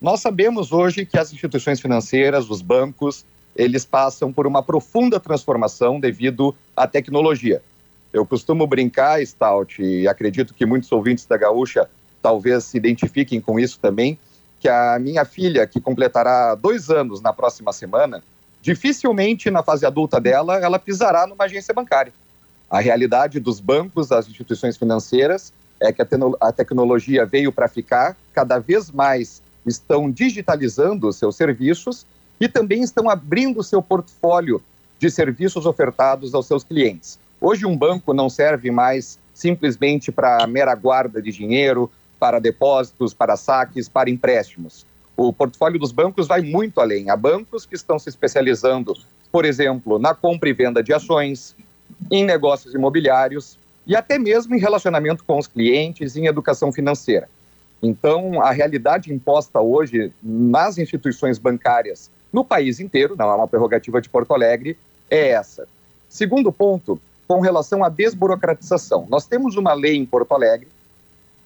Speaker 29: Nós sabemos hoje que as instituições financeiras, os bancos, eles passam por uma profunda transformação devido à tecnologia. Eu costumo brincar, Stout, e acredito que muitos ouvintes da Gaúcha talvez se identifiquem com isso também, que a minha filha, que completará dois anos na próxima semana, dificilmente na fase adulta dela ela pisará numa agência bancária. A realidade dos bancos, das instituições financeiras, é que a, tecnologia veio para ficar, cada vez mais estão digitalizando seus serviços e também estão abrindo seu portfólio de serviços ofertados aos seus clientes. Hoje, um banco não serve mais simplesmente para mera guarda de dinheiro, para depósitos, para saques, para empréstimos. O portfólio dos bancos vai muito além. Há bancos que estão se especializando, por exemplo, na compra e venda de ações, em negócios imobiliários e até mesmo em relacionamento com os clientes, em educação financeira. Então, a realidade imposta hoje nas instituições bancárias no país inteiro, não é uma prerrogativa de Porto Alegre, é essa. Segundo ponto, com relação à desburocratização. Nós temos uma lei em Porto Alegre,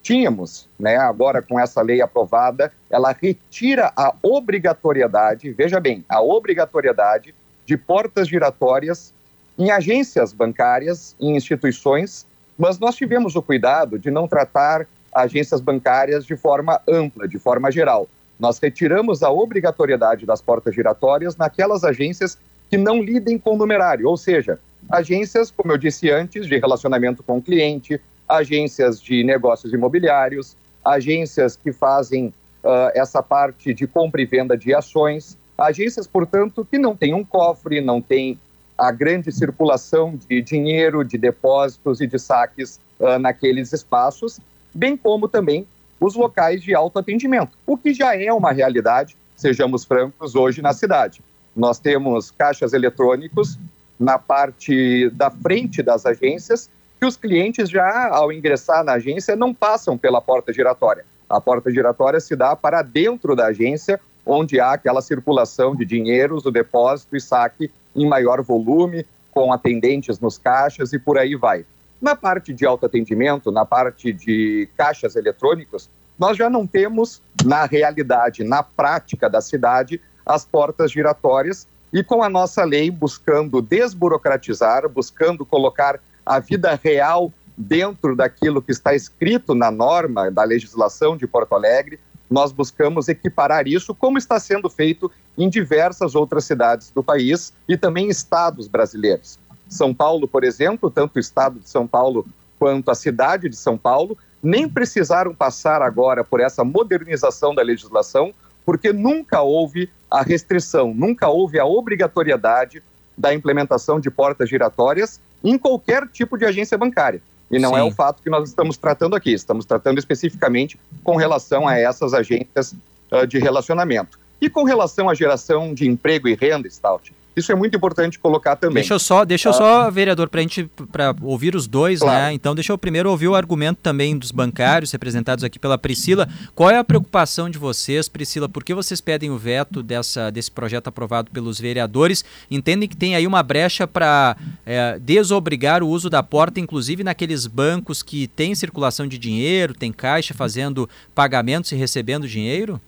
Speaker 29: tínhamos, né, agora com essa lei aprovada, ela retira a obrigatoriedade, veja bem, a obrigatoriedade de portas giratórias em agências bancárias, em instituições, mas nós tivemos o cuidado de não tratar agências bancárias de forma ampla, de forma geral. Nós retiramos a obrigatoriedade das portas giratórias naquelas agências que não lidem com numerário, ou seja, agências, como eu disse antes, de relacionamento com o cliente, agências de negócios imobiliários, agências que fazem uh, essa parte de compra e venda de ações, agências, portanto, que não têm um cofre, não têm a grande circulação de dinheiro, de depósitos e de saques uh, naqueles espaços, bem como também os locais de autoatendimento, o que já é uma realidade, sejamos francos, hoje na cidade. Nós temos caixas eletrônicos na parte da frente das agências, que os clientes já, ao ingressar na agência, não passam pela porta giratória. A porta giratória se dá para dentro da agência, onde há aquela circulação de dinheiros, o depósito e saque em maior volume, com atendentes nos caixas e por aí vai. Na parte de autoatendimento, na parte de caixas eletrônicos, nós já não temos, na realidade, na prática da cidade, as portas giratórias e com a nossa lei buscando desburocratizar, buscando colocar a vida real dentro daquilo que está escrito na norma da legislação de Porto Alegre, nós buscamos equiparar isso, como está sendo feito em diversas outras cidades do país e também estados brasileiros. São Paulo, por exemplo, tanto o estado de São Paulo quanto a cidade de São Paulo, nem precisaram passar agora por essa modernização da legislação, porque nunca houve a restrição, nunca houve a obrigatoriedade da implementação de portas giratórias em qualquer tipo de agência bancária. E não é Sim. é o fato que nós estamos tratando aqui, estamos tratando especificamente com relação a essas agências uh, de relacionamento. E com relação à geração de emprego e renda, Stout, isso é muito importante colocar também.
Speaker 2: Deixa eu só, deixa eu ah. só, vereador, para a gente para ouvir os dois, né? claro. né? Então, deixa eu primeiro ouvir o argumento também dos bancários representados aqui pela Priscila. Qual é a preocupação de vocês, Priscila? Por que vocês pedem o veto dessa, desse projeto aprovado pelos vereadores? Entendem que tem aí uma brecha para é, desobrigar o uso da porta, inclusive naqueles bancos que têm circulação de dinheiro, tem caixa fazendo pagamentos e recebendo dinheiro?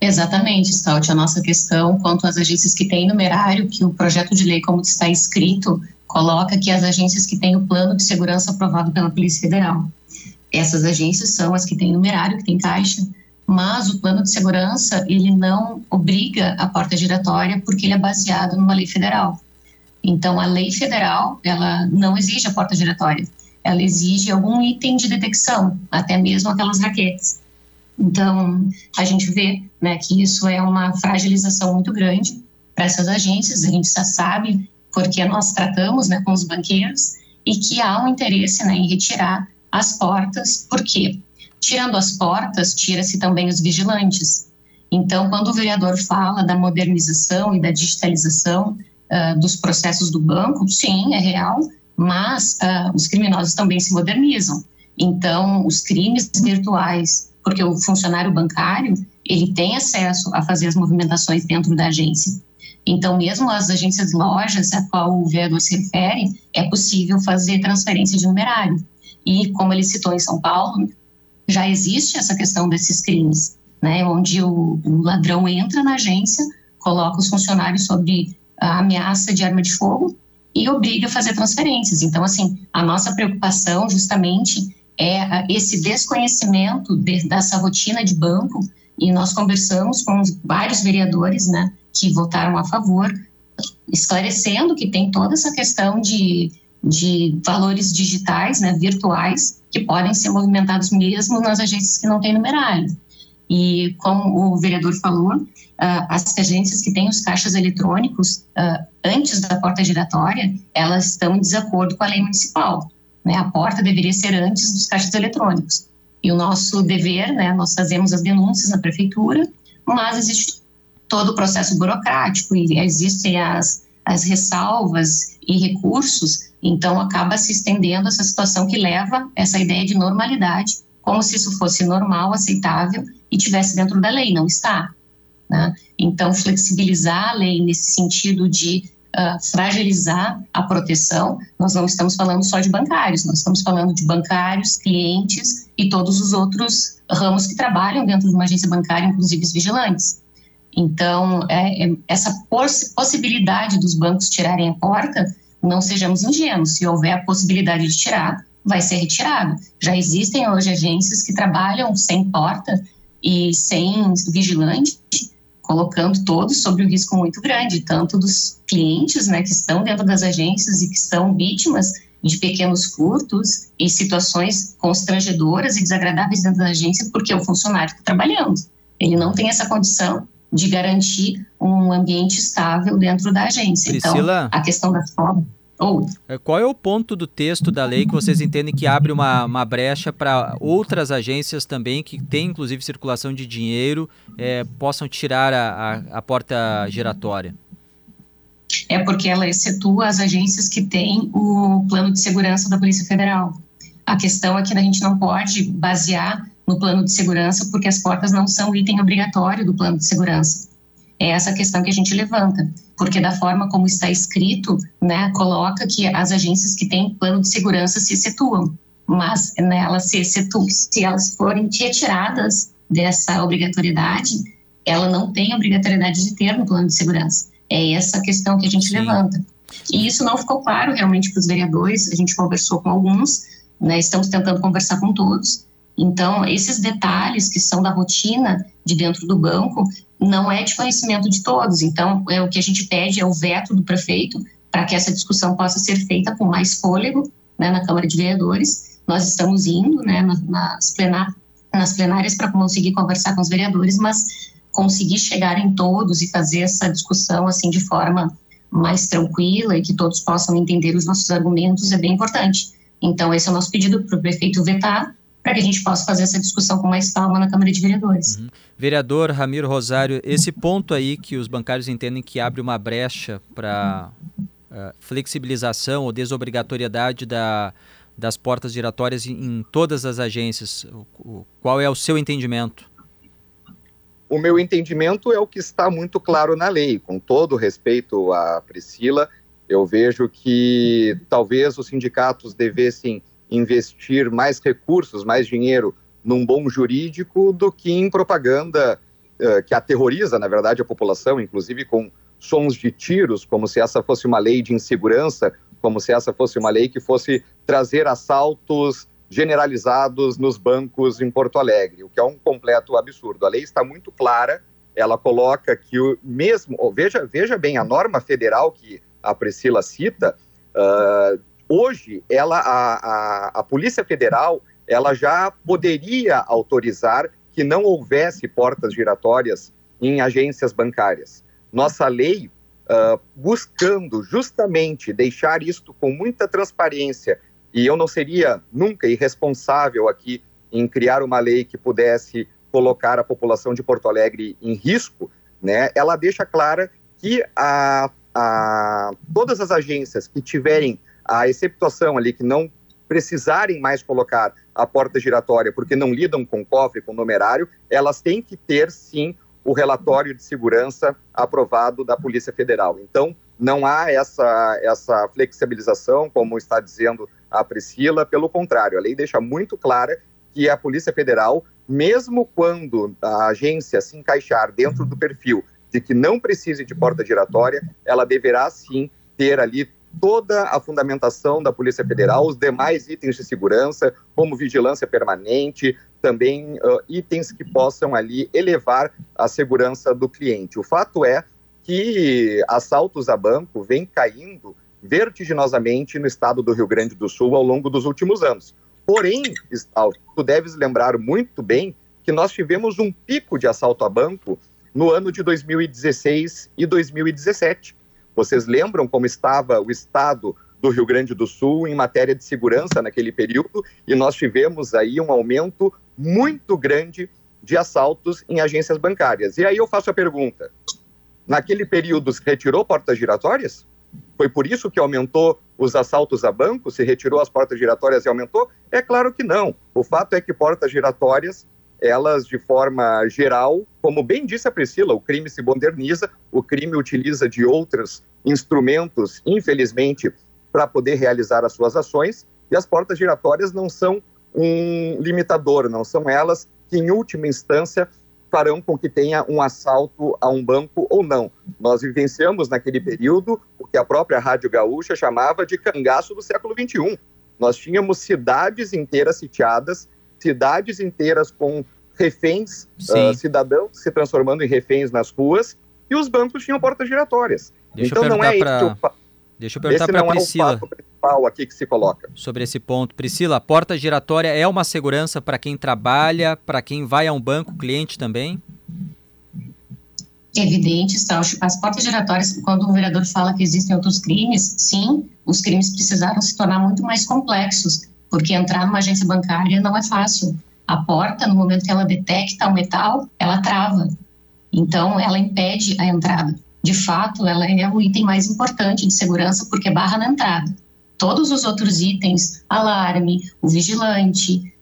Speaker 31: Exatamente, Stout. A nossa questão quanto às agências que têm numerário, que o projeto de lei, como está escrito, coloca que as agências que têm o plano de segurança aprovado pela Polícia Federal. Essas agências são as que têm numerário, que têm caixa, mas o plano de segurança, ele não obriga a porta giratória porque ele é baseado numa lei federal. Então, a lei federal, ela não exige a porta giratória, ela exige algum item de detecção, até mesmo aquelas raquetes. Então, a gente vê né, que isso é uma fragilização muito grande para essas agências, a gente já sabe porque nós tratamos né, com os banqueiros e que há um interesse né, em retirar as portas, por quê? Tirando as portas, tira-se também os vigilantes. Então, quando o vereador fala da modernização e da digitalização uh, dos processos do banco, sim, é real, mas uh, os criminosos também se modernizam. Então, os crimes virtuais, porque o funcionário bancário ele tem acesso a fazer as movimentações dentro da agência. Então, mesmo as agências lojas a qual o vereador se refere, é possível fazer transferência de numerário. E, como ele citou em São Paulo, já existe essa questão desses crimes, né, onde o, o ladrão entra na agência, coloca os funcionários sobre a ameaça de arma de fogo e obriga a fazer transferências. Então, assim, a nossa preocupação justamente é esse desconhecimento de, dessa rotina de banco e nós conversamos com vários vereadores, né, que votaram a favor, esclarecendo que tem toda essa questão de, de valores digitais, né, virtuais, que podem ser movimentados mesmo nas agências que não têm numerário. E como o vereador falou, uh, as agências que têm os caixas eletrônicos uh, antes da porta giratória, elas estão em desacordo com a lei municipal. Né? A porta deveria ser antes dos caixas eletrônicos. E o nosso dever, né, nós fazemos as denúncias na prefeitura, mas existe todo o processo burocrático e existem as, as ressalvas e recursos, então acaba se estendendo essa situação que leva essa ideia de normalidade, como se isso fosse normal, aceitável e tivesse dentro da lei, não está. Né? Então, flexibilizar a lei nesse sentido de fragilizar a proteção, nós não estamos falando só de bancários, nós estamos falando de bancários, clientes e todos os outros ramos que trabalham dentro de uma agência bancária, inclusive os vigilantes. Então, é, é, essa poss possibilidade dos bancos tirarem a porta, não sejamos ingênuos. Se houver a possibilidade de tirar, vai ser retirado. Já existem hoje agências que trabalham sem porta e sem vigilante, colocando todos sobre um risco muito grande, tanto dos clientes, né, que estão dentro das agências e que são vítimas de pequenos furtos e situações constrangedoras e desagradáveis dentro da agência, porque o funcionário está trabalhando. Ele não tem essa condição de garantir um ambiente estável dentro da agência. Então, Priscila, então, a questão da forma.
Speaker 2: É, qual é o ponto do texto da lei que vocês entendem que abre uma, uma brecha para outras agências também, que têm inclusive circulação de dinheiro, é, possam tirar a, a, a porta giratória?
Speaker 31: É porque ela excetua as agências que têm o plano de segurança da Polícia Federal. A questão é que a gente não pode basear no plano de segurança porque as portas não são item obrigatório do plano de segurança. É essa questão que a gente levanta, porque da forma como está escrito, né, coloca que as agências que têm plano de segurança se excetuam, mas né, elas se excetuam, se elas forem retiradas dessa obrigatoriedade, ela não tem obrigatoriedade de ter no plano de segurança. É essa questão que a gente Sim. levanta. E isso não ficou claro realmente para os vereadores, a gente conversou com alguns, né, estamos tentando conversar com todos, então, esses detalhes que são da rotina de dentro do banco não é de conhecimento de todos. Então, é o que a gente pede é o veto do prefeito para que essa discussão possa ser feita com mais fôlego né, na Câmara de Vereadores. Nós estamos indo né, nas, plenar, nas plenárias para conseguir conversar com os vereadores, mas conseguir chegar em todos e fazer essa discussão assim de forma mais tranquila e que todos possam entender os nossos argumentos é bem importante. Então, esse é o nosso pedido para o prefeito vetar para que a gente possa fazer essa discussão com mais calma na Câmara de Vereadores. Uhum.
Speaker 2: Vereador Ramiro Rosário, esse ponto aí que os bancários entendem que abre uma brecha para uh, eh, flexibilização ou desobrigatoriedade da, das portas giratórias em, em todas as agências, o, o, qual é o seu entendimento?
Speaker 29: O meu entendimento é o que está muito claro na lei. Com todo respeito à Priscila, eu vejo que talvez os sindicatos devessem investir mais recursos, mais dinheiro num bom jurídico do que em propaganda uh, que aterroriza, na verdade, a população, inclusive com sons de tiros, como se essa fosse uma lei de insegurança, como se essa fosse uma lei que fosse trazer assaltos generalizados nos bancos em Porto Alegre, o que é um completo absurdo. A lei está muito clara, ela coloca que o mesmo, veja, veja bem, a norma federal que a Priscila cita, uh, Hoje, ela, a, a, a Polícia Federal ela já poderia autorizar que não houvesse portas giratórias em agências bancárias. Nossa lei uh, buscando justamente deixar isto com muita transparência, e eu não seria nunca irresponsável aqui em criar uma lei que pudesse colocar a população de Porto Alegre em risco, né, ela deixa clara que a, a, todas as agências que tiverem a exceptuação ali, que não precisarem mais colocar a porta giratória porque não lidam com cofre, com numerário, elas têm que ter sim o relatório de segurança aprovado da Polícia Federal. Então, não há essa, essa flexibilização, como está dizendo a Priscila, pelo contrário, a lei deixa muito clara que a Polícia Federal, mesmo quando a agência se encaixar dentro do perfil de que não precise de porta giratória, ela deverá sim ter ali toda a fundamentação da Polícia Federal, os demais itens de segurança, como vigilância permanente, também uh, itens que possam ali elevar a segurança do cliente. O fato é que assaltos a banco vêm caindo vertiginosamente no estado do Rio Grande do Sul ao longo dos últimos anos. Porém, tu deves lembrar muito bem que nós tivemos um pico de assalto a banco no ano de 2016 e 2017. Vocês lembram como estava o estado do Rio Grande do Sul em matéria de segurança naquele período? E nós tivemos aí um aumento muito grande de assaltos em agências bancárias. E aí eu faço a pergunta: naquele período se retirou portas giratórias? Foi por isso que aumentou os assaltos a bancos? Se retirou as portas giratórias e aumentou? É claro que não. O fato é que portas giratórias elas de forma geral, como bem disse a Priscila, o crime se moderniza, o crime utiliza de outros instrumentos, infelizmente, para poder realizar as suas ações, e as portas giratórias não são um limitador, não são elas que, em última instância, farão com que tenha um assalto a um banco ou não. Nós vivenciamos naquele período o que a própria Rádio Gaúcha chamava de cangaço do século XXI. Nós tínhamos cidades inteiras sitiadas cidades inteiras com reféns, uh, cidadãos se transformando em reféns nas ruas, e os bancos tinham portas giratórias.
Speaker 2: Deixa
Speaker 29: então não é pra...
Speaker 2: isso. Deixa eu perguntar para a Priscila.
Speaker 29: É o fato principal aqui que se coloca.
Speaker 2: Sobre esse ponto. Priscila, a porta giratória é uma segurança para quem trabalha, para quem vai a um banco, cliente também?
Speaker 31: Evidente, Stalch. As portas giratórias, quando o vereador fala que existem outros crimes, sim, os crimes precisaram se tornar muito mais complexos porque entrar numa agência bancária não é fácil. A porta, no momento que ela detecta o metal, ela trava. Então, ela impede a entrada. De fato, ela é o item mais importante de segurança porque barra na entrada. Todos os outros itens, alarme, o vigilante,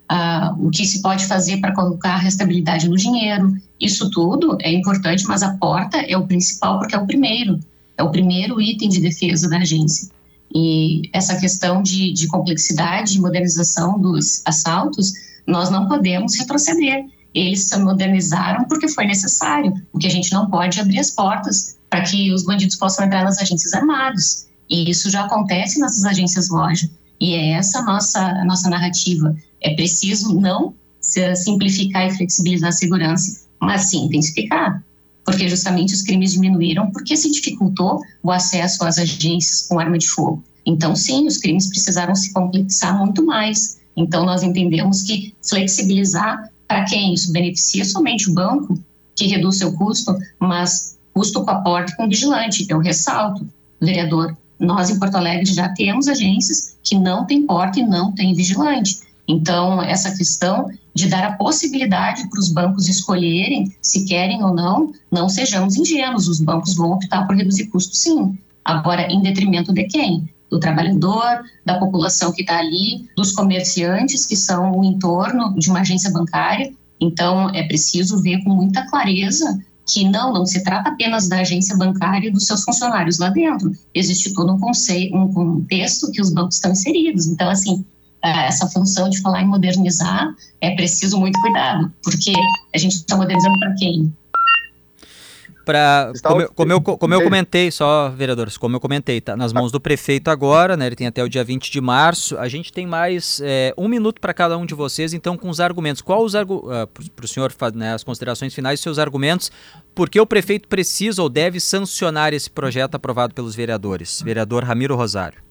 Speaker 31: o que se pode fazer para colocar a restabilidade no dinheiro, isso tudo é importante, mas a porta é o principal porque é o primeiro, é o primeiro item de defesa da agência. E essa questão de, de complexidade, de modernização dos assaltos, nós não podemos retroceder. Eles se modernizaram porque foi necessário. O que a gente não pode é abrir as portas para que os bandidos possam entrar nas agências armadas. E isso já acontece nessas agências loja. E é essa a nossa, a nossa narrativa. É preciso não simplificar e flexibilizar a segurança, mas sim intensificar porque justamente os crimes diminuíram porque se dificultou o acesso às agências com arma de fogo. Então, sim, os crimes precisaram se complexar muito mais. Então, nós entendemos que flexibilizar para quem isso beneficia somente o banco, que reduz seu custo, mas custo com a porta com vigilante. Eu ressalto, vereador, nós em Porto Alegre já temos agências que não têm porta e não têm vigilante. Então, essa questão de dar a possibilidade para os bancos escolherem se querem ou não, não sejamos ingênuos, os bancos vão optar por reduzir custos sim. Agora, em detrimento de quem? Do trabalhador, da população que está ali, dos comerciantes que são o entorno de uma agência bancária. Então, é preciso ver com muita clareza que não, não se trata apenas da agência bancária e dos seus funcionários lá dentro. Existe todo um, conceito, um contexto que os bancos estão inseridos. Então, assim, essa função de falar em modernizar, é preciso muito cuidado, porque a gente está modernizando para quem?
Speaker 2: Pra, como, eu, como, eu, como eu comentei, só, vereadores, como eu comentei, tá nas mãos do prefeito agora, né? Ele tem até o dia 20 de março. A gente tem mais é, um minuto para cada um de vocês, então, com os argumentos. Qual os argumentos, uh, para o senhor, né, as considerações finais, seus argumentos, por que o prefeito precisa ou deve sancionar esse projeto aprovado pelos vereadores? Vereador Ramiro Rosário.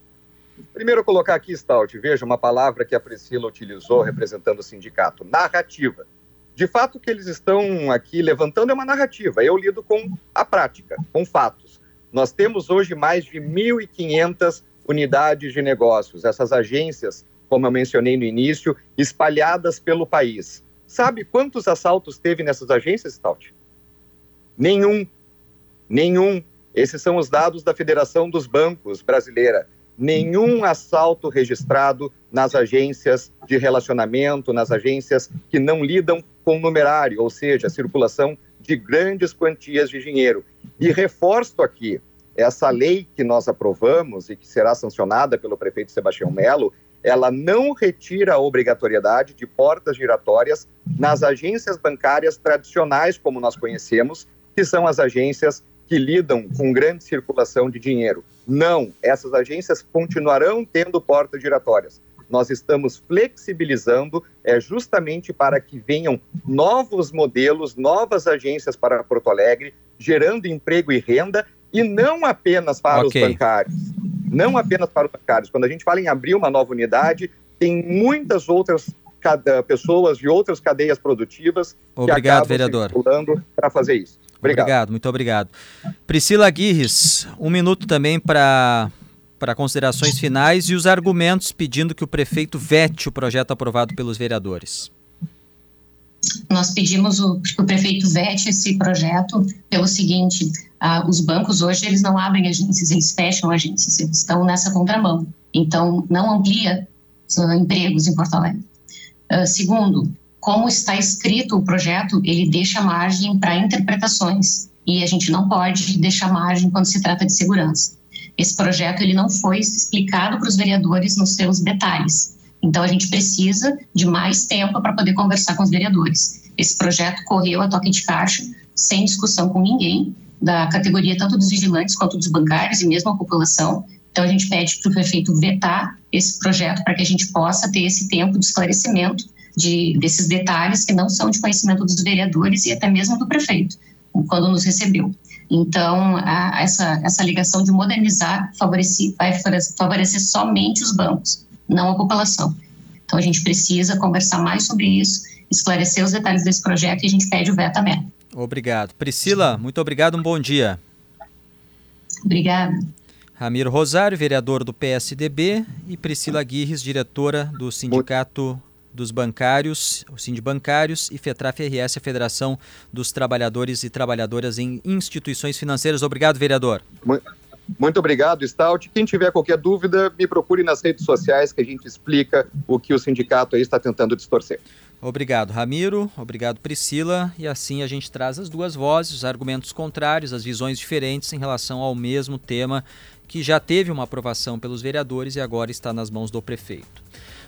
Speaker 29: Primeiro, colocar aqui, Stout, veja uma palavra que a Priscila utilizou representando o sindicato: narrativa. De fato, o que eles estão aqui levantando é uma narrativa. Eu lido com a prática, com fatos. Nós temos hoje mais de 1.500 unidades de negócios, essas agências, como eu mencionei no início, espalhadas pelo país. Sabe quantos assaltos teve nessas agências, Stout? Nenhum. Nenhum. Esses são os dados da Federação dos Bancos Brasileira. Nenhum assalto registrado nas agências de relacionamento, nas agências que não lidam com numerário, ou seja, circulação de grandes quantias de dinheiro. E reforço aqui, essa lei que nós aprovamos e que será sancionada pelo prefeito Sebastião Melo, ela não retira a obrigatoriedade de portas giratórias nas agências bancárias tradicionais, como nós conhecemos, que são as agências que lidam com grande circulação de dinheiro. Não, essas agências continuarão tendo portas giratórias. Nós estamos flexibilizando é justamente para que venham novos modelos, novas agências para Porto Alegre, gerando emprego e renda e não apenas para okay. os bancários. Não apenas para os bancários. Quando a gente fala em abrir uma nova unidade, tem muitas outras pessoas de outras cadeias produtivas
Speaker 2: Obrigado, que acabam vereador.
Speaker 29: circulando para fazer isso. Obrigado.
Speaker 2: obrigado, muito obrigado. Priscila Guirres, um minuto também para para considerações finais e os argumentos pedindo que o prefeito vete o projeto aprovado pelos vereadores.
Speaker 31: Nós pedimos o, que o prefeito vete esse projeto pelo seguinte: ah, os bancos hoje eles não abrem agências, eles fecham agências, eles estão nessa contramão. Então, não amplia uh, empregos em Porto Alegre. Uh, segundo, como está escrito o projeto, ele deixa margem para interpretações e a gente não pode deixar margem quando se trata de segurança. Esse projeto ele não foi explicado para os vereadores nos seus detalhes. Então a gente precisa de mais tempo para poder conversar com os vereadores. Esse projeto correu a toque de caixa, sem discussão com ninguém, da categoria tanto dos vigilantes quanto dos bancários e mesmo a população. Então a gente pede para o prefeito vetar esse projeto para que a gente possa ter esse tempo de esclarecimento de, desses detalhes que não são de conhecimento dos vereadores e até mesmo do prefeito, quando nos recebeu. Então, a, essa, essa ligação de modernizar favorece, vai favorecer somente os bancos, não a população. Então, a gente precisa conversar mais sobre isso, esclarecer os detalhes desse projeto e a gente pede o veto também.
Speaker 2: Obrigado. Priscila, muito obrigado, um bom dia.
Speaker 31: Obrigada.
Speaker 2: Ramiro Rosário, vereador do PSDB, e Priscila Guirres, diretora do Sindicato dos Bancários, o Sindibancários e FETRAF RS, a Federação dos Trabalhadores e Trabalhadoras em Instituições Financeiras. Obrigado, vereador.
Speaker 29: Muito obrigado, Stout. Quem tiver qualquer dúvida, me procure nas redes sociais que a gente explica o que o sindicato aí está tentando distorcer.
Speaker 2: Obrigado, Ramiro. Obrigado, Priscila. E assim a gente traz as duas vozes, os argumentos contrários, as visões diferentes em relação ao mesmo tema que já teve uma aprovação pelos vereadores e agora está nas mãos do prefeito.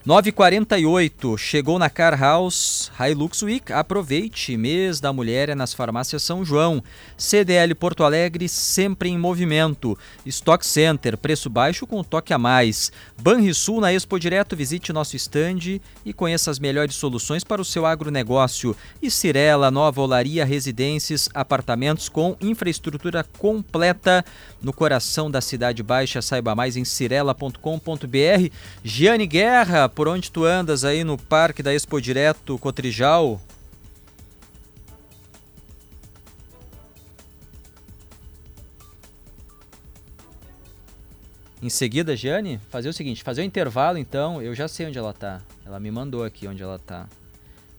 Speaker 2: 948 chegou na Car House Hilux Week. Aproveite, mês da mulher é nas farmácias São João. CDL Porto Alegre sempre em movimento. Stock Center, preço baixo com toque a mais. Banrisul na Expo Direto, visite nosso estande e conheça as melhores soluções para o seu agronegócio. E Cirela, nova olaria, residências, apartamentos com infraestrutura completa no coração da Cidade Baixa. Saiba mais em cirela.com.br. Giane Guerra, por onde tu andas aí no Parque da Expo Direto Cotrijal? Em seguida, Jane, fazer o seguinte, fazer o intervalo então, eu já sei onde ela tá. Ela me mandou aqui onde ela tá.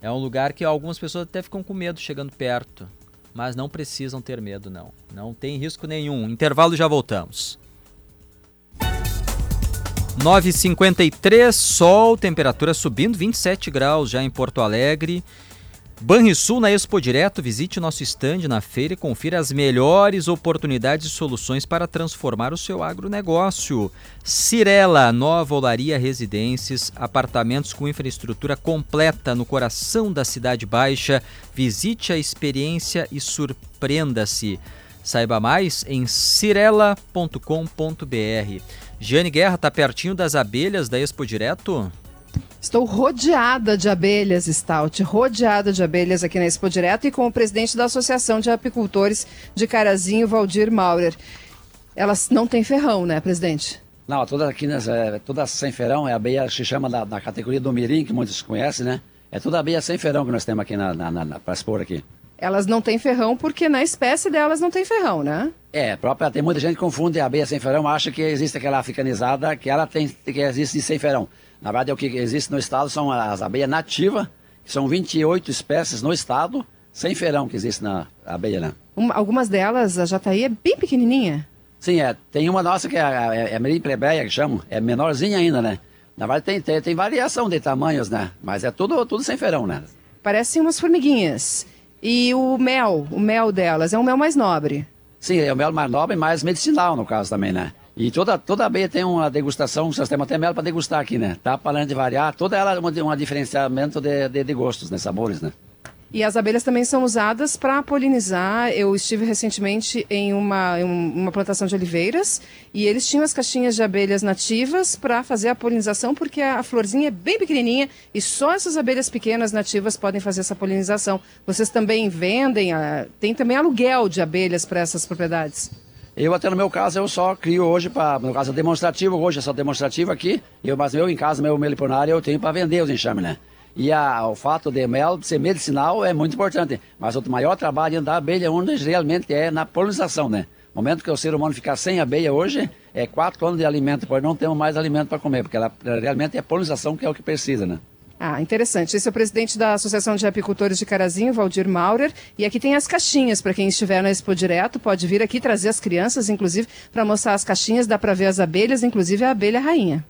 Speaker 2: É um lugar que algumas pessoas até ficam com medo chegando perto, mas não precisam ter medo não. Não tem risco nenhum. Intervalo já voltamos. 9h53, sol, temperatura subindo, 27 graus já em Porto Alegre. Banrisul na Expo Direto, visite nosso estande na feira e confira as melhores oportunidades e soluções para transformar o seu agronegócio. Cirela, nova olaria residências, apartamentos com infraestrutura completa no coração da Cidade Baixa. Visite a experiência e surpreenda-se. Saiba mais em cirela.com.br. Giane Guerra, tá pertinho das abelhas da Expo Direto?
Speaker 3: Estou rodeada de abelhas, Stout, rodeada de abelhas aqui na Expo Direto e com o presidente da Associação de Apicultores de Carazinho, Valdir Maurer. Elas não têm ferrão, né, presidente?
Speaker 32: Não, todas aqui, né, é, todas sem ferrão, é a abelha que se chama da, da categoria do mirim, que muitos conhecem, né? É toda abelha sem ferrão que nós temos aqui na, na, na para expor aqui.
Speaker 3: Elas não têm ferrão porque na espécie delas não tem ferrão, né?
Speaker 32: É, própria, tem muita gente que confunde a abelha sem ferrão, acha que existe aquela africanizada que ela tem que existe sem ferrão. Na verdade, o que existe no estado são as abelhas nativas, que são 28 espécies no estado, sem ferão que existe na abelha, né?
Speaker 3: Uma, algumas delas, a jataí é bem pequenininha.
Speaker 32: Sim, é. Tem uma nossa que é, é, é Merim plebeia, que chamam, é menorzinha ainda, né? Na verdade, tem, tem, tem variação de tamanhos, né? Mas é tudo, tudo sem ferão, né?
Speaker 3: Parecem umas formiguinhas. E o mel, o mel delas, é um mel mais nobre.
Speaker 32: Sim, é o mel mais nobre, mais medicinal no caso também, né? E toda, toda abelha tem uma degustação, um sistema até mel para degustar aqui, né? Tá falando de variar, toda ela é um, um diferenciamento de, de, de gostos, né? Sabores, né?
Speaker 3: E as abelhas também são usadas para polinizar. Eu estive recentemente em uma, em uma plantação de oliveiras e eles tinham as caixinhas de abelhas nativas para fazer a polinização, porque a, florzinha é bem pequenininha e só essas abelhas pequenas nativas podem fazer essa polinização. Vocês também vendem, a, tem também aluguel de abelhas para essas propriedades?
Speaker 32: Eu até no meu caso, eu só crio hoje para, no caso demonstrativo, hoje é só demonstrativo aqui, eu, mas eu em casa, meu meliponário, eu tenho para vender os enxames, né? E a, o fato de mel ser medicinal é muito importante. Mas o maior trabalho da abelha onde realmente é na polinização, né? No momento que o ser humano ficar sem abelha hoje, é quatro anos de alimento, pois não temos mais alimento para comer, porque ela realmente é a polinização que é o que precisa, né?
Speaker 3: Ah, interessante. Esse é o presidente da Associação de Apicultores de Carazinho, Valdir Maurer. E aqui tem as caixinhas para quem estiver na Expo Direto. Pode vir aqui trazer as crianças, inclusive, para mostrar as caixinhas. Dá para ver as abelhas, inclusive a abelha rainha.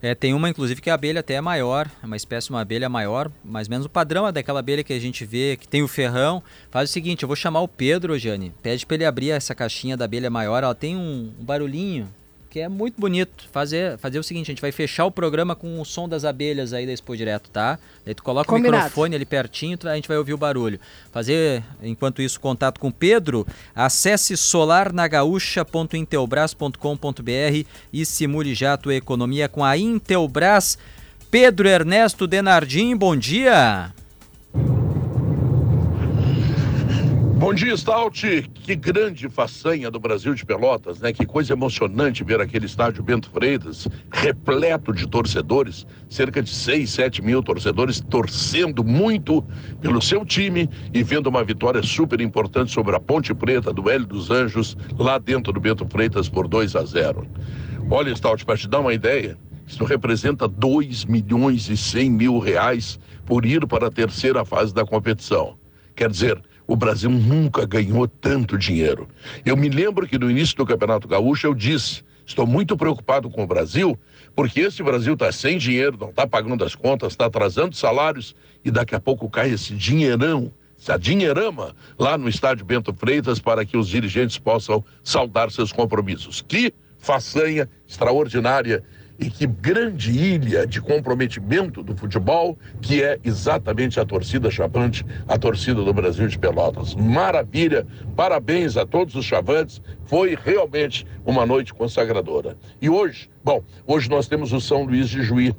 Speaker 2: É, tem uma, inclusive, que a abelha até é maior, é uma espécie uma abelha maior, mais ou menos o padrão é daquela abelha que a gente vê, que tem o ferrão. Faz o seguinte, eu vou chamar o Pedro, Jane, pede para ele abrir essa caixinha da abelha maior, ela tem um, um barulhinho, que é muito bonito. Fazer, fazer o seguinte, a gente vai fechar o programa com o som das abelhas aí da Expo Direto, tá? Aí tu coloca Combinado. o microfone ali pertinho, a gente vai ouvir o barulho. Fazer, enquanto isso, contato com o Pedro, acesse solarnagaúcha.intelbras.com.br e simule já a tua economia com a Intelbras. Pedro Ernesto Denardim, bom dia!
Speaker 33: Bom dia, Stout. Que grande façanha do Brasil de Pelotas, né? Que coisa emocionante ver aquele estádio Bento Freitas repleto de torcedores, cerca de 6, 7 mil torcedores torcendo muito pelo seu time e vendo uma vitória super importante sobre a Ponte Preta do Hélio dos Anjos, lá dentro do Bento Freitas por 2 a 0. Olha, Stout, para te dar uma ideia, isso representa 2 milhões e 100 mil reais por ir para a terceira fase da competição. Quer dizer, o Brasil nunca ganhou tanto dinheiro. Eu me lembro que no início do Campeonato Gaúcho eu disse: estou muito preocupado com o Brasil, porque esse Brasil está sem dinheiro, não está pagando as contas, está atrasando salários e daqui a pouco cai esse dinheirão essa dinheirama lá no estádio Bento Freitas para que os dirigentes possam saldar seus compromissos. Que façanha extraordinária e que grande ilha de comprometimento do futebol, que é exatamente a torcida chavante, a torcida do Brasil de Pelotas. Maravilha, parabéns a todos os chavantes, foi realmente uma noite consagradora. E hoje, bom, hoje nós temos o São Luís de Juí.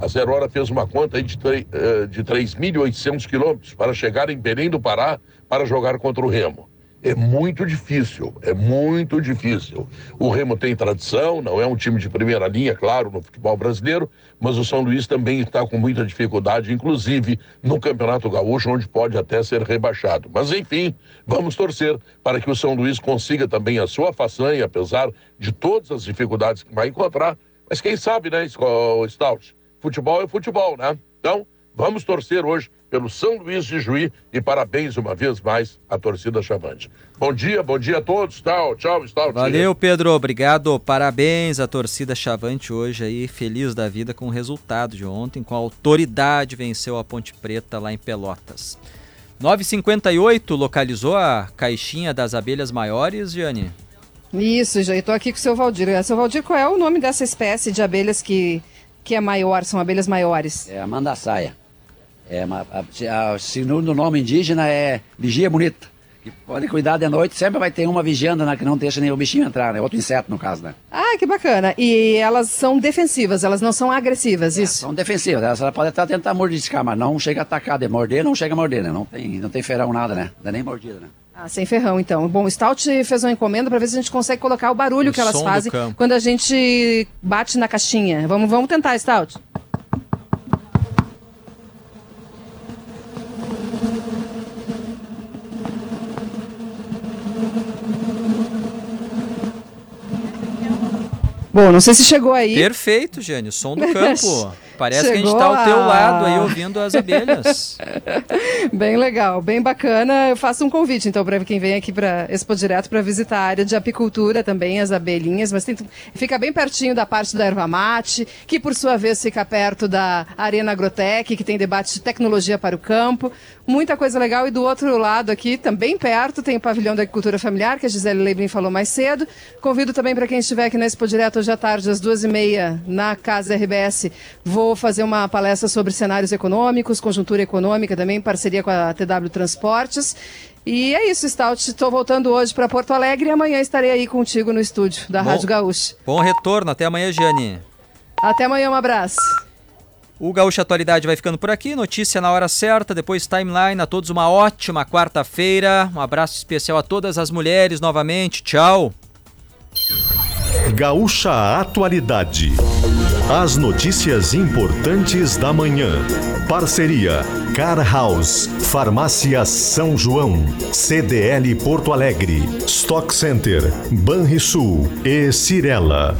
Speaker 33: A Zero Hora fez uma conta aí de, eh, de 3.800 quilômetros para chegar em Belém do Pará para jogar contra o Remo é muito difícil, é muito difícil. O Remo tem tradição, não é um time de primeira linha, claro, no futebol brasileiro, mas o São Luís também está com muita dificuldade, inclusive no Campeonato Gaúcho, onde pode até ser rebaixado. Mas enfim, vamos torcer para que o São Luís consiga também a sua façanha, apesar de todas as dificuldades que vai encontrar. Mas quem sabe, né, Stout? Futebol é futebol, né? Então, vamos torcer hoje pelo São Luís de Juí e parabéns uma vez mais à torcida Chavante. Bom dia, bom dia a todos. Tchau, tchau, tchau.
Speaker 2: Valeu, Pedro. Obrigado. Parabéns à torcida Chavante hoje aí, feliz da vida com o resultado de ontem, com a autoridade venceu a Ponte Preta lá em Pelotas. 958 localizou a caixinha das abelhas maiores, Giane?
Speaker 3: Isso, já estou aqui com o seu Valdir. É, seu Valdir, qual é o nome dessa espécie de abelhas que, que é maior, são abelhas maiores?
Speaker 32: É a mandaçaia. É uma, a, a, segundo nome indígena é vigia bonita. Que pode cuidar de noite, sempre vai ter uma vigiando né, que não deixa nem o bichinho entrar, né? Outro inseto, no caso, né?
Speaker 3: Ah, que bacana. E elas são defensivas, elas não são agressivas, é, isso?
Speaker 32: São defensivas, elas, elas podem até tentar mordiscar, mas não chega a atacar, de morder, não chega a morder, né? Não tem, não tem ferrão nada, né? Não é nem mordida, né?
Speaker 3: Ah, sem ferrão, então. Bom, o Stout fez uma encomenda para ver se a gente consegue colocar o barulho o que elas fazem quando a gente bate na caixinha. Vamos, vamos tentar, Stout. Bom, não sei se chegou aí.
Speaker 2: Perfeito, Jânio. Som do campo. Parece
Speaker 3: Chegou
Speaker 2: que a gente está ao teu
Speaker 3: a-
Speaker 2: lado aí ouvindo as abelhas.
Speaker 3: Bem legal, bem bacana. Eu faço um convite, então, para quem vem aqui para Expo Direto para visitar a área de apicultura também, as abelhinhas, mas tem, fica bem pertinho da parte da erva mate, que por sua vez fica perto da Arena Agrotec, que tem debate de tecnologia para o campo. Muita coisa legal. E do outro lado aqui, também perto, tem o pavilhão da agricultura familiar, que a Gisele Leibrin falou mais cedo. Convido também para quem estiver aqui na Expo Direto hoje à tarde, às duas e meia, na Casa RBS. Vou fazer uma palestra sobre cenários econômicos, conjuntura econômica também, em parceria com a TW Transportes. E é isso, Stout. Estou voltando hoje para Porto Alegre e amanhã estarei aí contigo no estúdio da
Speaker 2: Bom.
Speaker 3: Rádio Gaúcha.
Speaker 2: Bom retorno. Até amanhã, Jane.
Speaker 3: Até amanhã, um abraço.
Speaker 2: O Gaúcha Atualidade vai ficando por aqui. Notícia na hora certa, depois timeline. A todos uma ótima quarta-feira. Um abraço especial a todas as mulheres novamente. Tchau.
Speaker 1: Gaúcha Atualidade. As notícias importantes da manhã. Parceria Car House, Farmácia São João, CDL Porto Alegre, Stock Center, Banrisul e Cirela.